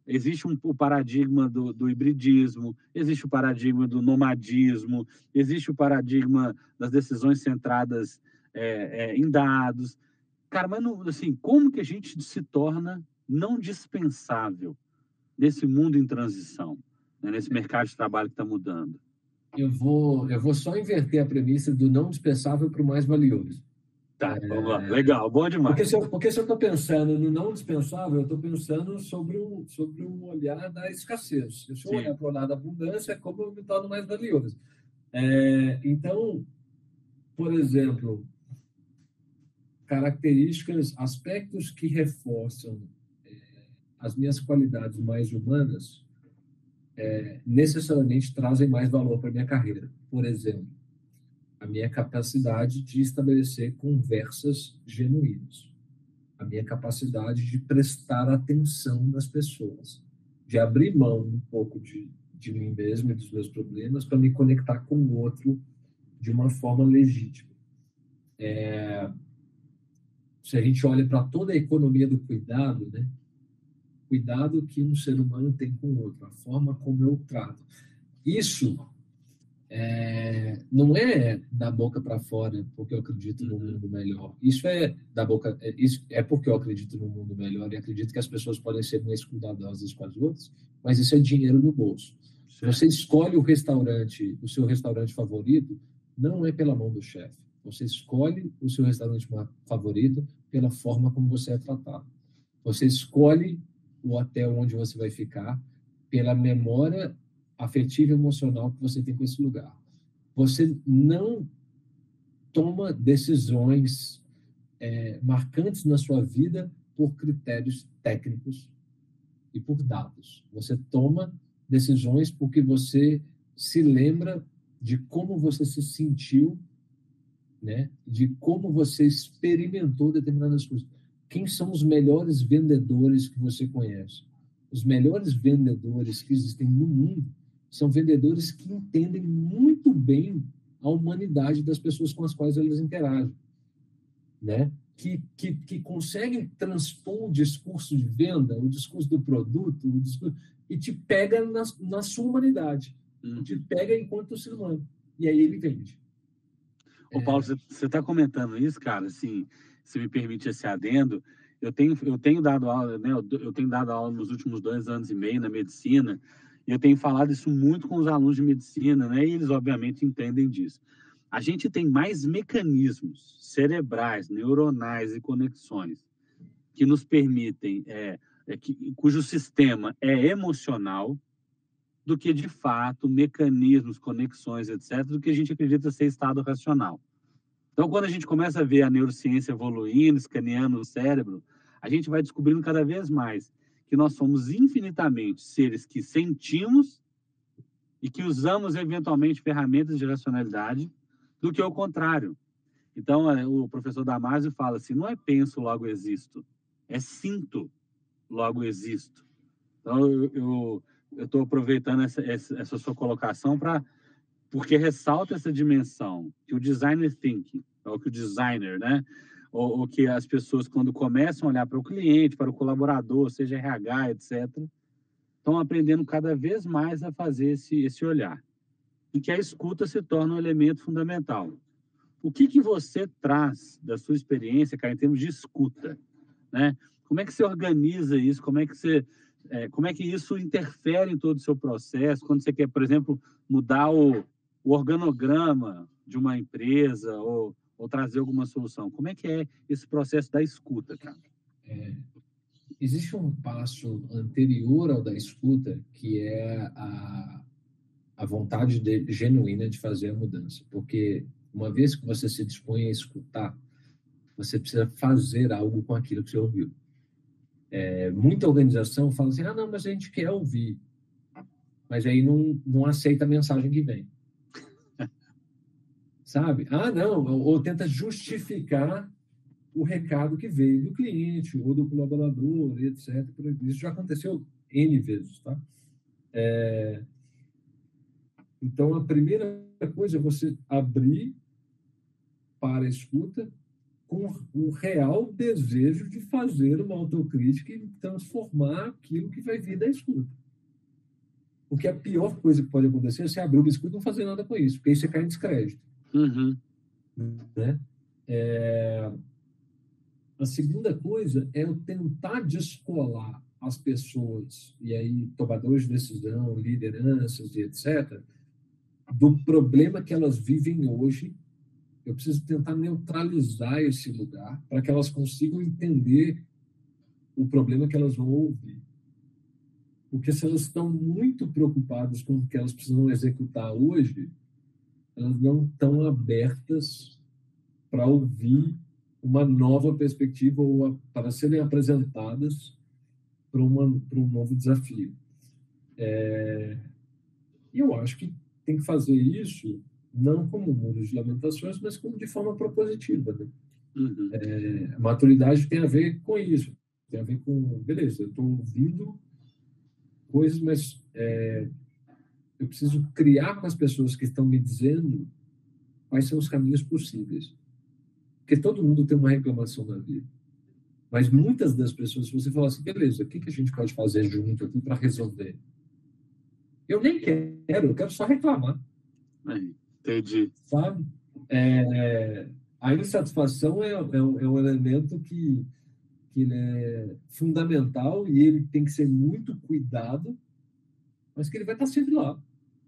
Existe um, o paradigma do, do, hibridismo, existe o paradigma do nomadismo, existe o paradigma das decisões centradas é, é, em dados. Cara, mas não, assim, como que a gente se torna não dispensável nesse mundo em transição, né, nesse mercado de trabalho que está mudando? Eu vou, eu vou só inverter a premissa do não dispensável para o mais valioso. Tá, vamos lá. Legal, bom demais. Porque se eu, porque se eu estou pensando no não dispensável, eu estou pensando sobre o, sobre o olhar da escassez. Se eu olhar para o olhar da abundância, é como eu me torno mais valioso. É, então, por exemplo, características, aspectos que reforçam é, as minhas qualidades mais humanas, é, necessariamente trazem mais valor para minha carreira. Por exemplo, a minha capacidade de estabelecer conversas genuínas, a minha capacidade de prestar atenção nas pessoas, de abrir mão um pouco de, de mim mesmo e dos meus problemas para me conectar com o outro de uma forma legítima. É, se a gente olha para toda a economia do cuidado, né? Cuidado que um ser humano tem com o outro, a forma como eu trato. Isso é, não é da boca para fora porque eu acredito num uhum. mundo melhor. Isso é da boca, é, isso é porque eu acredito num mundo melhor e acredito que as pessoas podem ser mais cuidadosas com as outras, mas isso é dinheiro no bolso. Certo. Você escolhe o restaurante, o seu restaurante favorito, não é pela mão do chefe. Você escolhe o seu restaurante favorito pela forma como você é tratado. Você escolhe o hotel onde você vai ficar pela memória afetiva e emocional que você tem com esse lugar. Você não toma decisões é, marcantes na sua vida por critérios técnicos e por dados. Você toma decisões porque você se lembra de como você se sentiu, né? de como você experimentou determinadas coisas. Quem são os melhores vendedores que você conhece? Os melhores vendedores que existem no mundo são vendedores que entendem muito bem a humanidade das pessoas com as quais eles interagem, né? Que, que, que conseguem transpor o discurso de venda, o discurso do produto, discurso, e te pega na, na sua humanidade, hum. te pega enquanto ser humano. E aí ele vende. Ô, Paulo, é... você está comentando isso, cara, assim, se me permite esse adendo, eu tenho, eu tenho dado aula, né, eu tenho dado aula nos últimos dois anos e meio na medicina, e eu tenho falado isso muito com os alunos de medicina, né? E eles, obviamente, entendem disso. A gente tem mais mecanismos cerebrais, neuronais e conexões que nos permitem, é, é, que, cujo sistema é emocional, do que, de fato, mecanismos, conexões, etc., do que a gente acredita ser estado racional. Então, quando a gente começa a ver a neurociência evoluindo, escaneando o cérebro, a gente vai descobrindo cada vez mais que nós somos infinitamente seres que sentimos e que usamos eventualmente ferramentas de racionalidade, do que o contrário. Então, é, o professor Damasio fala assim: não é penso, logo existo, é sinto, logo existo. Então, eu estou aproveitando essa, essa, essa sua colocação para porque ressalta essa dimensão que o designer thinking, ou que o designer, né, ou, ou, que as pessoas, quando começam a olhar para o cliente, para o colaborador, seja RH, etc., estão aprendendo cada vez mais a fazer esse, esse olhar. E que a escuta se torna um elemento fundamental. O que, que você traz da sua experiência, cara, em termos de escuta? Né? Como é que você organiza isso? Como é que você é, como é que isso interfere em todo o seu processo? Quando você quer, por exemplo, mudar o, o organograma de uma empresa ou, ou, trazer alguma solução, como é que é esse processo da escuta, cara? É, existe um passo anterior ao da escuta que é a, a vontade de, genuína de fazer a mudança, porque uma vez que você se dispõe a escutar, você precisa fazer algo com aquilo que você ouviu. É, muita organização fala assim: ah, não, mas a gente quer ouvir. Mas aí não, não aceita a mensagem que vem. Sabe? Ah, não, ou tenta justificar o recado que veio do cliente ou do colaborador, etc. Isso já aconteceu N vezes, tá? É... Então, a primeira coisa é você abrir para a escuta com o real desejo de fazer uma autocrítica e transformar aquilo que vai vir da escuta. Porque a pior coisa que pode acontecer é você abrir uma escuta e não fazer nada com isso, porque aí você cai em descrédito. Uhum. Né? É... A segunda coisa é eu tentar descolar as pessoas, e aí tomadores de decisão, lideranças e etc., do problema que elas vivem hoje eu preciso tentar neutralizar esse lugar para que elas consigam entender o problema que elas vão ouvir. Porque se elas estão muito preocupadas com o que elas precisam executar hoje, elas não estão abertas para ouvir uma nova perspectiva ou para serem apresentadas para, uma, para um novo desafio. É, e eu acho que tem que fazer isso não como muro de lamentações, mas como de forma propositiva. Né? Uhum. É, a maturidade tem a ver com isso, tem a ver com, beleza, eu estou ouvindo coisas, mas é, eu preciso criar com as pessoas que estão me dizendo quais são os caminhos possíveis. Porque todo mundo tem uma reclamação na vida. Mas muitas das pessoas, se você falar assim, beleza, o que, que a gente pode fazer junto aqui para resolver? Eu nem quero, eu quero só reclamar. Aí. Entendi. Sabe? É, a insatisfação é, é, é, um elemento que, que é fundamental e ele tem que ser muito cuidado, mas que ele vai estar sempre lá.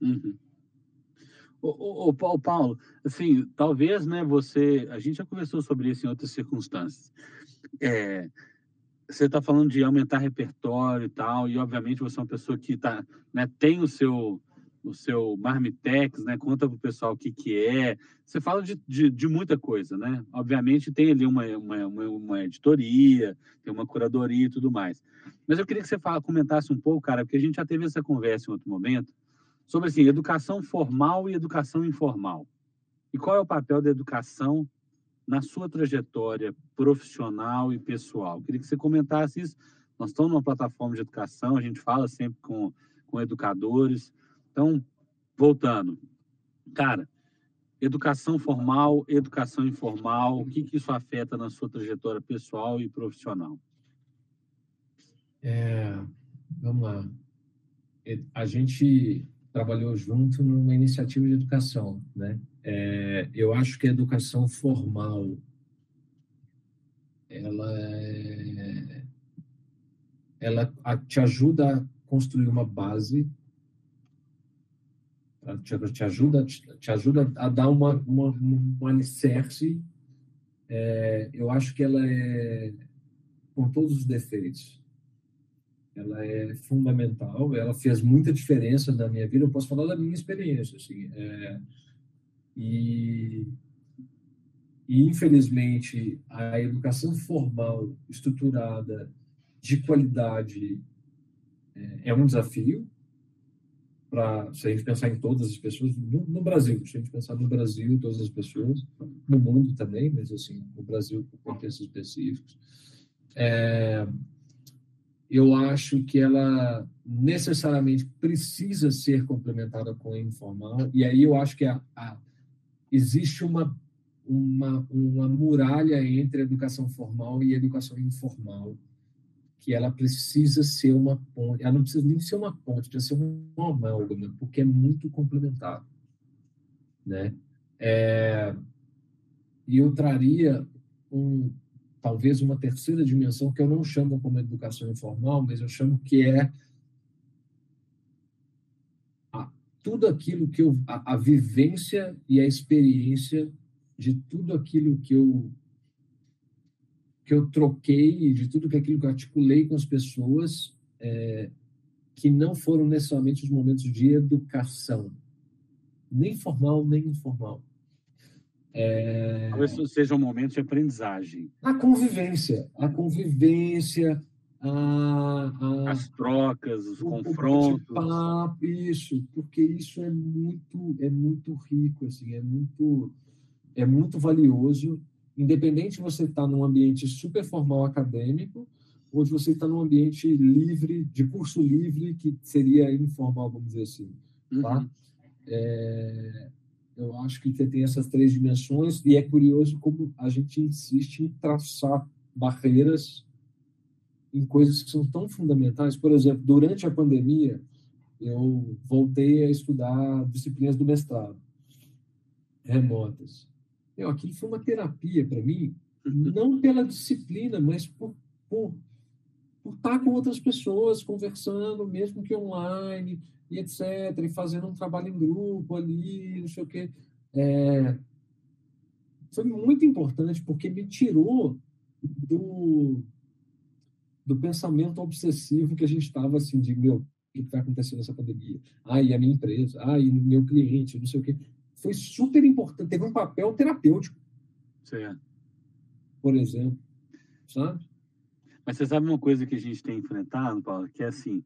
Uhum. O, o, o, Paulo, assim, talvez, né, você, a gente já conversou sobre isso em outras circunstâncias. É, você está falando de aumentar repertório e tal, e obviamente você é uma pessoa que tá, né, tem o seu o seu Marmitex, né? Conta para o pessoal o que, que é. Você fala de, de, de, muita coisa, né? Obviamente tem ali uma, uma, uma, editoria, tem uma curadoria e tudo mais. Mas eu queria que você fala, comentasse um pouco, cara, porque a gente já teve essa conversa em outro momento, sobre assim, educação formal e educação informal. E qual é o papel da educação na sua trajetória profissional e pessoal? Eu queria que você comentasse isso. Nós estamos numa plataforma de educação, a gente fala sempre com, com educadores. Então, voltando, cara, educação formal, educação informal, o que, que isso afeta na sua trajetória pessoal e profissional? É, vamos lá. A gente trabalhou junto numa iniciativa de educação, né? É, eu acho que a educação formal ela é, ela te ajuda a construir uma base te, te ajuda, te, ajuda a dar uma, uma, um alicerce. É, eu acho que ela é, com todos os defeitos, ela é fundamental, ela fez muita diferença na minha vida, eu posso falar da minha experiência, assim, é, e, e infelizmente a educação formal, estruturada, de qualidade, é, é um desafio, para se a gente pensar em todas as pessoas no, no, Brasil, se a gente pensar no Brasil, todas as pessoas, no mundo também, mas assim, no Brasil, por contextos específicos, é, eu acho que ela necessariamente precisa ser complementada com a informal, e aí eu acho que a, a, existe uma, uma, uma muralha entre educação formal e educação informal, que ela precisa ser uma ponte, ela não precisa nem ser uma ponte, precisa ser uma amálgama, porque é muito complementar, né? É, e eu traria um, talvez uma terceira dimensão que eu não chamo como educação informal, mas eu chamo que é a, tudo aquilo que eu a, a vivência e a experiência de tudo aquilo que eu que eu troquei, de tudo que aquilo que eu articulei com as pessoas, é, que não foram necessariamente os momentos de educação, nem formal nem informal. É... Talvez seja um momento de aprendizagem. A convivência, a convivência, a, a, as trocas, os o, confrontos. O papo, isso, porque isso é muito, é muito rico, assim, é muito, é muito valioso. Independente de você estar tá num ambiente super formal acadêmico ou de você estar tá num ambiente livre, de curso livre, que seria informal, vamos dizer assim. Tá? Uhum. É, eu acho que tem essas três dimensões e é curioso como a gente insiste em traçar barreiras em coisas que são tão fundamentais. Por exemplo, durante a pandemia, eu voltei a estudar disciplinas do mestrado remotas. Eu, aquilo foi uma terapia para mim, não pela disciplina, mas por, por, por estar com outras pessoas, conversando, mesmo que online, e etc., e fazendo um trabalho em grupo ali, não sei o quê. É, foi muito importante porque me tirou do, do pensamento obsessivo que a gente estava assim, de meu, o que vai acontecer nessa pandemia? Ah, e a minha empresa, ah, e meu cliente, não sei o quê. Foi super importante, teve um papel terapêutico. Certo. Por exemplo, sabe? Mas você sabe uma coisa que a gente tem enfrentado, Paulo, que é assim,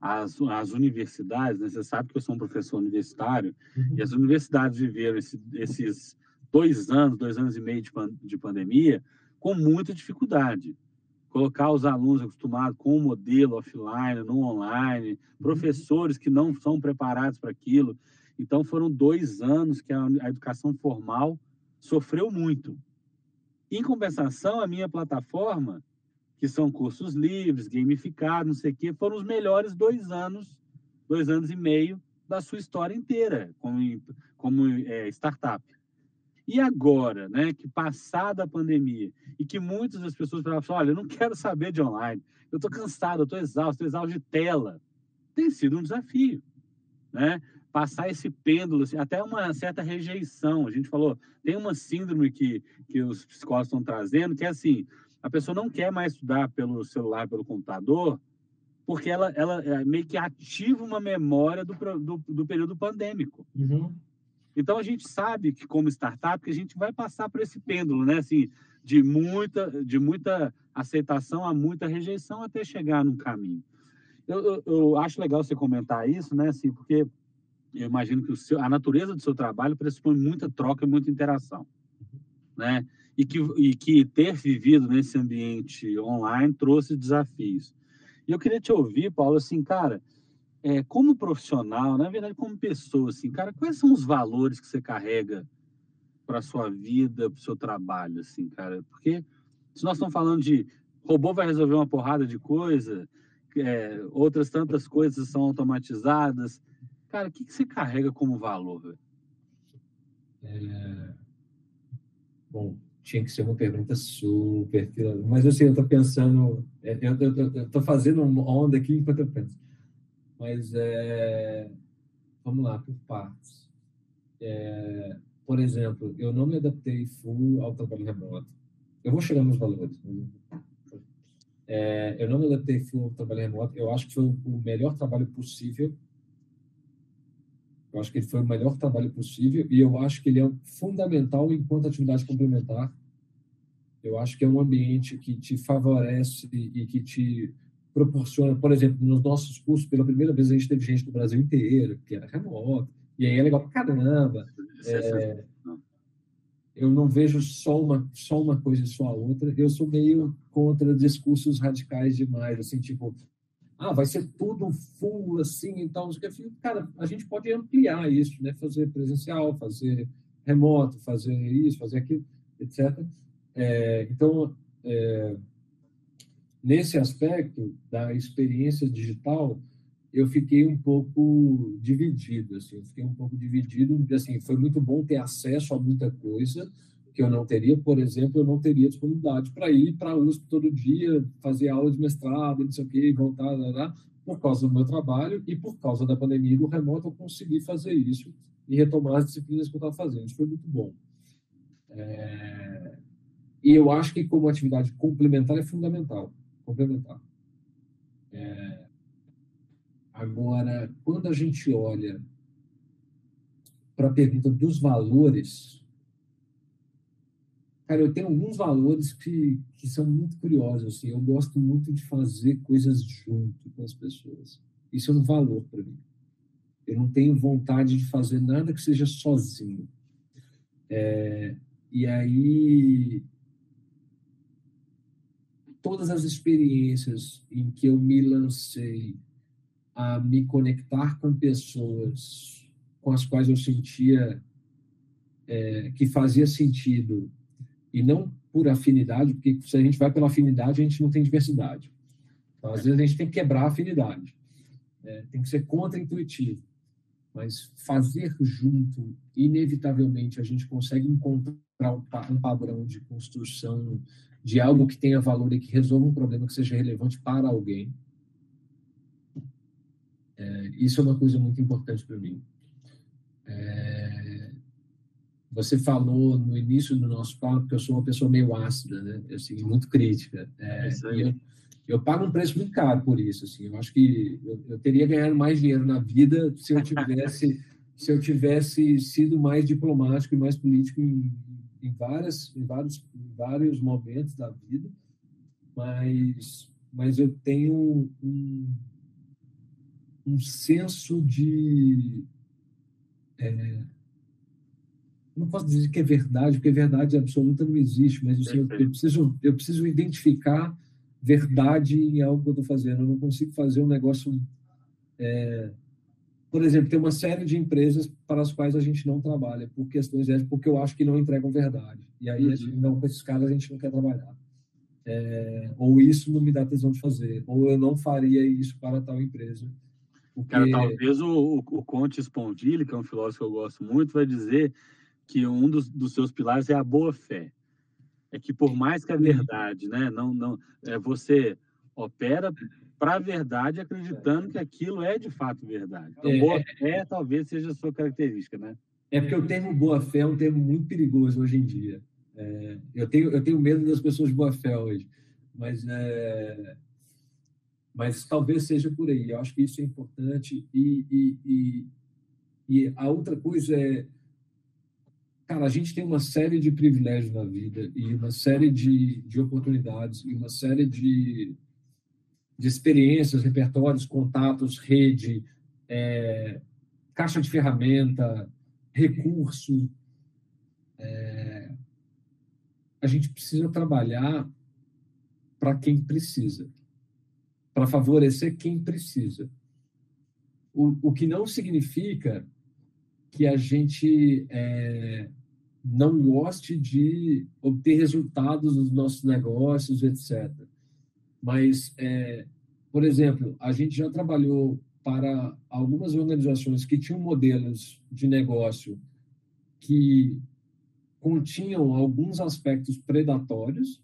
as, as universidades, né? você sabe que eu sou um professor universitário, uhum. e as universidades viveram esse, esses dois anos, dois anos e meio de, de pandemia com muita dificuldade. Colocar os alunos acostumados com o modelo offline, no online, uhum. professores que não são preparados para aquilo. Então, foram dois anos que a, a educação formal sofreu muito. Em compensação, a minha plataforma que são cursos livres, gamificados, não sei o quê, foram os melhores dois anos, dois anos e meio da sua história inteira como, como é, startup. E agora, né, que passada a pandemia, e que muitas das pessoas falavam assim, olha, eu não quero saber de online, eu estou cansado, eu estou exausto, estou exausto de tela. Tem sido um desafio, né? Passar esse pêndulo, assim, até uma certa rejeição. A gente falou, tem uma síndrome que, que os psicólogos estão trazendo, que é assim, a pessoa não quer mais estudar pelo celular, pelo computador, porque ela, ela é, meio que ativa uma memória do, do, do período pandêmico. Uhum. Então a gente sabe que como startup que a gente vai passar por esse pêndulo, né? Assim, de muita, de muita aceitação a muita rejeição até chegar num caminho. Eu, eu, eu acho legal você comentar isso, né? Assim, porque eu imagino que seu, a natureza do seu trabalho pressupõe muita troca e muita interação, né? e que, e que ter vivido nesse ambiente online trouxe desafios. E eu queria te ouvir, Paulo, assim, cara, é, como profissional, na verdade, como pessoa, assim, cara, quais são os valores que você carrega para sua vida, para o seu trabalho, assim, cara? Porque se nós estamos falando de robô vai resolver uma porrada de coisa, é, outras tantas coisas são automatizadas, cara, o que, que você carrega como valor? É... Bom, tinha que ser uma pergunta super mas assim eu estou pensando é, eu estou fazendo uma onda aqui enquanto eu penso. Mas é, vamos lá por partes. É, por exemplo eu não me adaptei full ao trabalho remoto. Eu vou chegar nos valores é, eu não me adaptei full ao trabalho remoto. Eu acho que foi o melhor trabalho possível eu acho que ele foi o melhor trabalho possível e eu acho que ele é fundamental enquanto atividade complementar. Eu acho que é um ambiente que te favorece e que te proporciona, por exemplo, nos nossos cursos, pela primeira vez a gente teve gente do Brasil inteiro, que era remoto, e aí é legal pra caramba. É, eu não vejo só uma, só uma coisa e só a outra. Eu sou meio contra discursos radicais demais, assim, tipo, ah, vai ser tudo full assim e tal. Cara, a gente pode ampliar isso, né? Fazer presencial, fazer remoto, fazer isso, fazer aquilo, etc. É, então, é, nesse aspecto da experiência digital, eu fiquei um pouco dividido, assim, fiquei um pouco dividido, assim, foi muito bom ter acesso a muita coisa que eu não teria, por exemplo, eu não teria disponibilidade para ir para a USP todo dia, fazer aula de mestrado, não sei o quê, voltar, lá, lá, por causa do meu trabalho e por causa da pandemia do remoto, eu consegui fazer isso e retomar as disciplinas que eu estava fazendo. Isso foi muito bom. É... E eu acho que como atividade complementar é fundamental, complementar. É... Agora, quando a gente olha para a pergunta dos valores, cara, eu tenho alguns valores que, que são muito curiosos. Assim. Eu gosto muito de fazer coisas junto com as pessoas. Isso é um valor para mim. Eu não tenho vontade de fazer nada que seja sozinho. É, e aí, todas as experiências em que eu me lancei a me conectar com pessoas com as quais eu sentia é, que fazia sentido e não por afinidade, porque se a gente vai pela afinidade, a gente não tem diversidade. Então, às vezes, a gente tem que quebrar a afinidade. É, tem que ser contra-intuitivo. Mas fazer junto, inevitavelmente, a gente consegue encontrar um padrão de construção de algo que tenha valor e que resolva um problema que seja relevante para alguém. É, isso é uma coisa muito importante para mim. É, você falou no início do nosso papo que eu sou uma pessoa meio ácida, né? Assim, muito crítica. É, eu, eu, pago um preço muito caro por isso. Assim, eu acho que eu, eu teria ganhado mais dinheiro na vida se eu tivesse se eu tivesse sido mais diplomático e mais político em, em, várias, em, vários, em vários momentos da vida, mas, mas eu tenho um, um senso de. É, não posso dizer que é verdade, porque verdade absoluta não existe, mas assim, eu, eu, preciso, eu preciso identificar verdade em algo que eu estou fazendo. Eu não consigo fazer um negócio. É, por exemplo, tem uma série de empresas para as quais a gente não trabalha por questões éticas, porque eu acho que não entregam verdade. E aí, uhum. não, com esses caras a gente não quer trabalhar. É, ou isso não me dá tesão de fazer, ou eu não faria isso para tal empresa. Porque... Cara, talvez o, o Conte Spondili, que é um filósofo que eu gosto muito, vai dizer que um dos, dos seus pilares é a boa fé. É que por mais que a verdade, né, não, não, é, você opera para a verdade acreditando que aquilo é de fato verdade. Então, é, boa fé talvez seja a sua característica, né? É porque o termo boa fé é um termo muito perigoso hoje em dia. É, eu, tenho, eu tenho medo das pessoas de boa fé hoje, mas é, mas talvez seja por aí. Eu acho que isso é importante. E, e, e, e, a outra coisa é, cara, a gente tem uma série de privilégios na vida e uma série de, de oportunidades e uma série de, de experiências, repertórios, contatos, rede, é, caixa de ferramenta, recurso. É, a gente precisa trabalhar para quem precisa para favorecer quem precisa. O, o que não significa que a gente é, não goste de obter resultados nos nossos negócios, etc. Mas, é, por exemplo, a gente já trabalhou para algumas organizações que tinham modelos de negócio que continham alguns aspectos predatórios,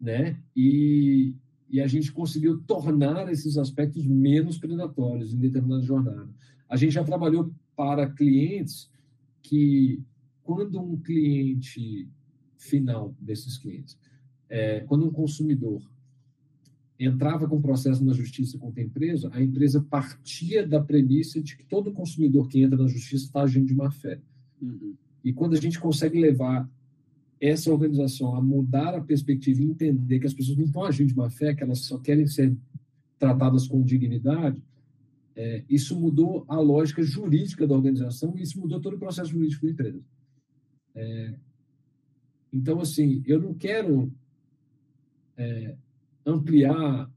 né? E, e a gente conseguiu tornar esses aspectos menos predatórios em determinada jornada. A gente já trabalhou para clientes que, quando um cliente final desses clientes, é, quando um consumidor entrava com processo na justiça contra a empresa, a empresa partia da premissa de que todo consumidor que entra na justiça está agindo de má fé. Uhum. E quando a gente consegue levar essa organização a mudar a perspectiva e entender que as pessoas não estão agindo de má fé, que elas só querem ser tratadas com dignidade, é, isso mudou a lógica jurídica da organização e isso mudou todo o processo jurídico da empresa. É, então, assim, eu não quero é, ampliar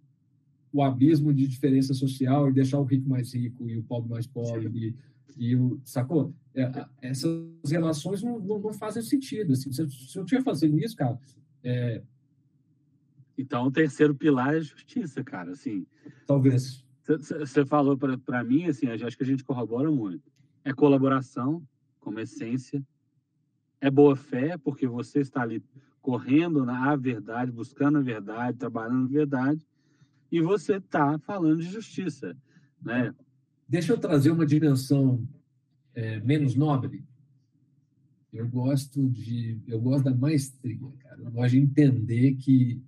o abismo de diferença social e deixar o rico mais rico e o pobre mais pobre. E o, sacou? É, essas relações não, não, não, fazem sentido. Assim, se, se eu estiver fazendo isso, cara. É... Então, o terceiro pilar é justiça, cara. Assim, Talvez. Você falou para mim, assim, acho que a gente corrobora muito. É colaboração, como essência. É boa fé, porque você está ali correndo na verdade, buscando a verdade, trabalhando a verdade, e você está falando de justiça, né? Deixa eu trazer uma dimensão é, menos nobre. Eu gosto de, eu gosto da maestria, cara. Eu gosto de entender que,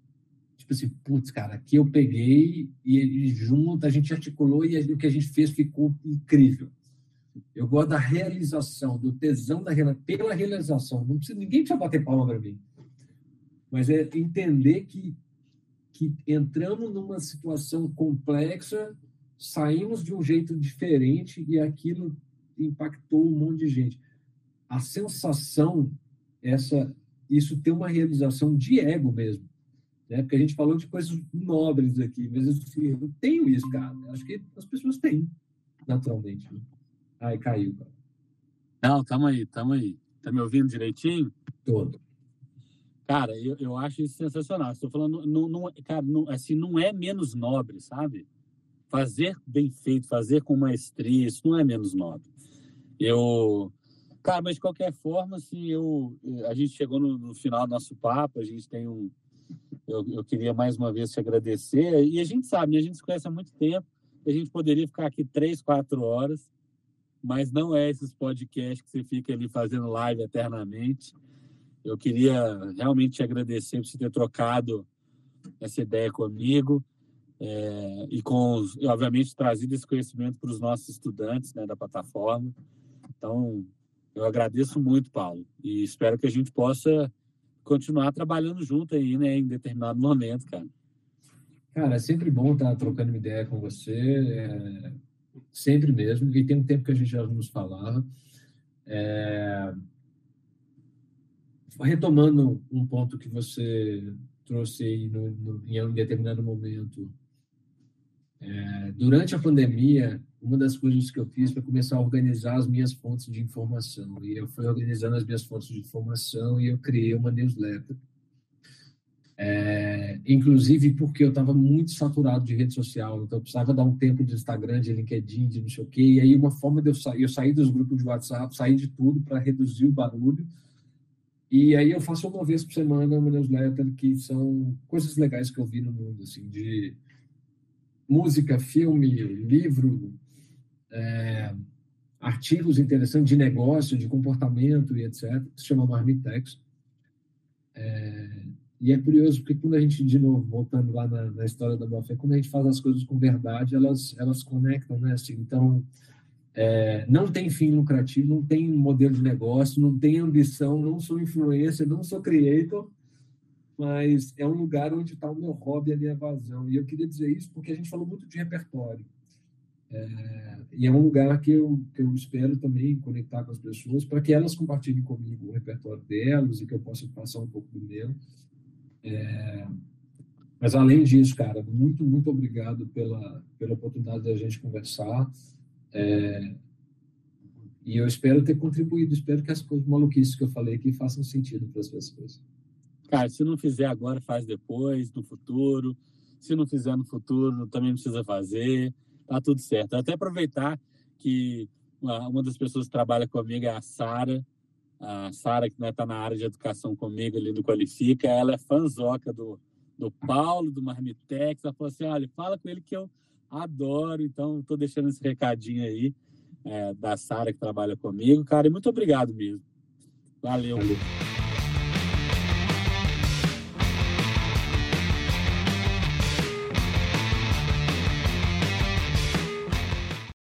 tipo assim, putz, cara, aqui eu peguei e, e junto a gente articulou e o que a gente fez ficou incrível. Eu gosto da realização, do tesão da pela realização. Não precisa, ninguém precisa bater palma para mim. Mas é entender que, que entramos numa situação complexa, saímos de um jeito diferente e aquilo impactou um monte de gente. A sensação, essa, isso tem uma realização de ego mesmo. Né? Porque a gente falou de coisas nobres aqui, mas assim, eu tenho isso, cara. Acho que as pessoas têm, naturalmente. Né? Ai, caiu, cara. Não, tamo aí, tamo aí. Tá me ouvindo direitinho? Todo. Cara, eu, eu acho isso sensacional. Estou falando, não, não, cara, não, assim, não é menos nobre, sabe? Fazer bem feito, fazer com maestria, isso não é menos nobre. Eu, cara, mas de qualquer forma, assim, eu, a gente chegou no, no final do nosso papo, a gente tem um, eu, eu, queria mais uma vez te agradecer. E a gente sabe, né, a gente se conhece há muito tempo, a gente poderia ficar aqui três, quatro horas mas não é esses podcasts que você fica ali fazendo live eternamente. Eu queria realmente te agradecer por você ter trocado essa ideia comigo é, e com, obviamente, trazido esse conhecimento para os nossos estudantes né, da plataforma. Então, eu agradeço muito, Paulo, e espero que a gente possa continuar trabalhando junto aí, né, em determinado momento, cara. Cara, é sempre bom estar trocando uma ideia com você. É sempre mesmo, e tem um tempo que a gente já nos falava. É... Retomando um ponto que você trouxe aí no, no, em um determinado momento, é, durante a pandemia, uma das coisas que eu fiz foi começar a organizar as minhas fontes de informação. E eu fui organizando as minhas fontes de informação e eu criei uma newsletter é, inclusive porque eu estava muito saturado de rede social, então eu precisava dar um tempo de Instagram, de LinkedIn, de não sei o quê. E aí uma forma de eu sair, eu saí dos grupos de WhatsApp, saí de tudo para reduzir o barulho. E aí eu faço uma vez por semana uma newsletter que são coisas legais que eu vi no mundo, assim, de música, filme, livro, é, artigos interessantes de negócio, de comportamento e etc. Que se chama Marmitex. É, e é curioso porque quando a gente, de novo, voltando lá na, na história da boa fé, quando a gente faz as coisas com verdade, elas, elas conectam, né? Assim, então, é, não tem fim lucrativo, não tem modelo de negócio, não tem ambição, não sou influencer, não sou creator, mas é um lugar onde está o meu hobby, a minha vazão. E eu queria dizer isso porque a gente falou muito de repertório. É, e é um lugar que eu, que eu espero também conectar com as pessoas para que elas compartilhem comigo o repertório delas e que eu possa passar um pouco do meu. É, mas além disso, cara, muito, muito obrigado pela, pela oportunidade da gente conversar. É, e eu espero ter contribuído, espero que as coisas maluquices que eu falei aqui façam sentido para as pessoas. Cara, se não fizer agora, faz depois, no futuro. Se não fizer no futuro, também precisa fazer. Tá tudo certo. Até aproveitar que uma das pessoas que trabalha comigo é a Sara a Sara, que está né, tá na área de educação comigo ali no Qualifica, ela é fanzoca do, do Paulo, do Marmitex. Ela falou assim: olha, fala com ele que eu adoro. Então, estou deixando esse recadinho aí é, da Sara que trabalha comigo. Cara, e muito obrigado mesmo. Valeu. Valeu.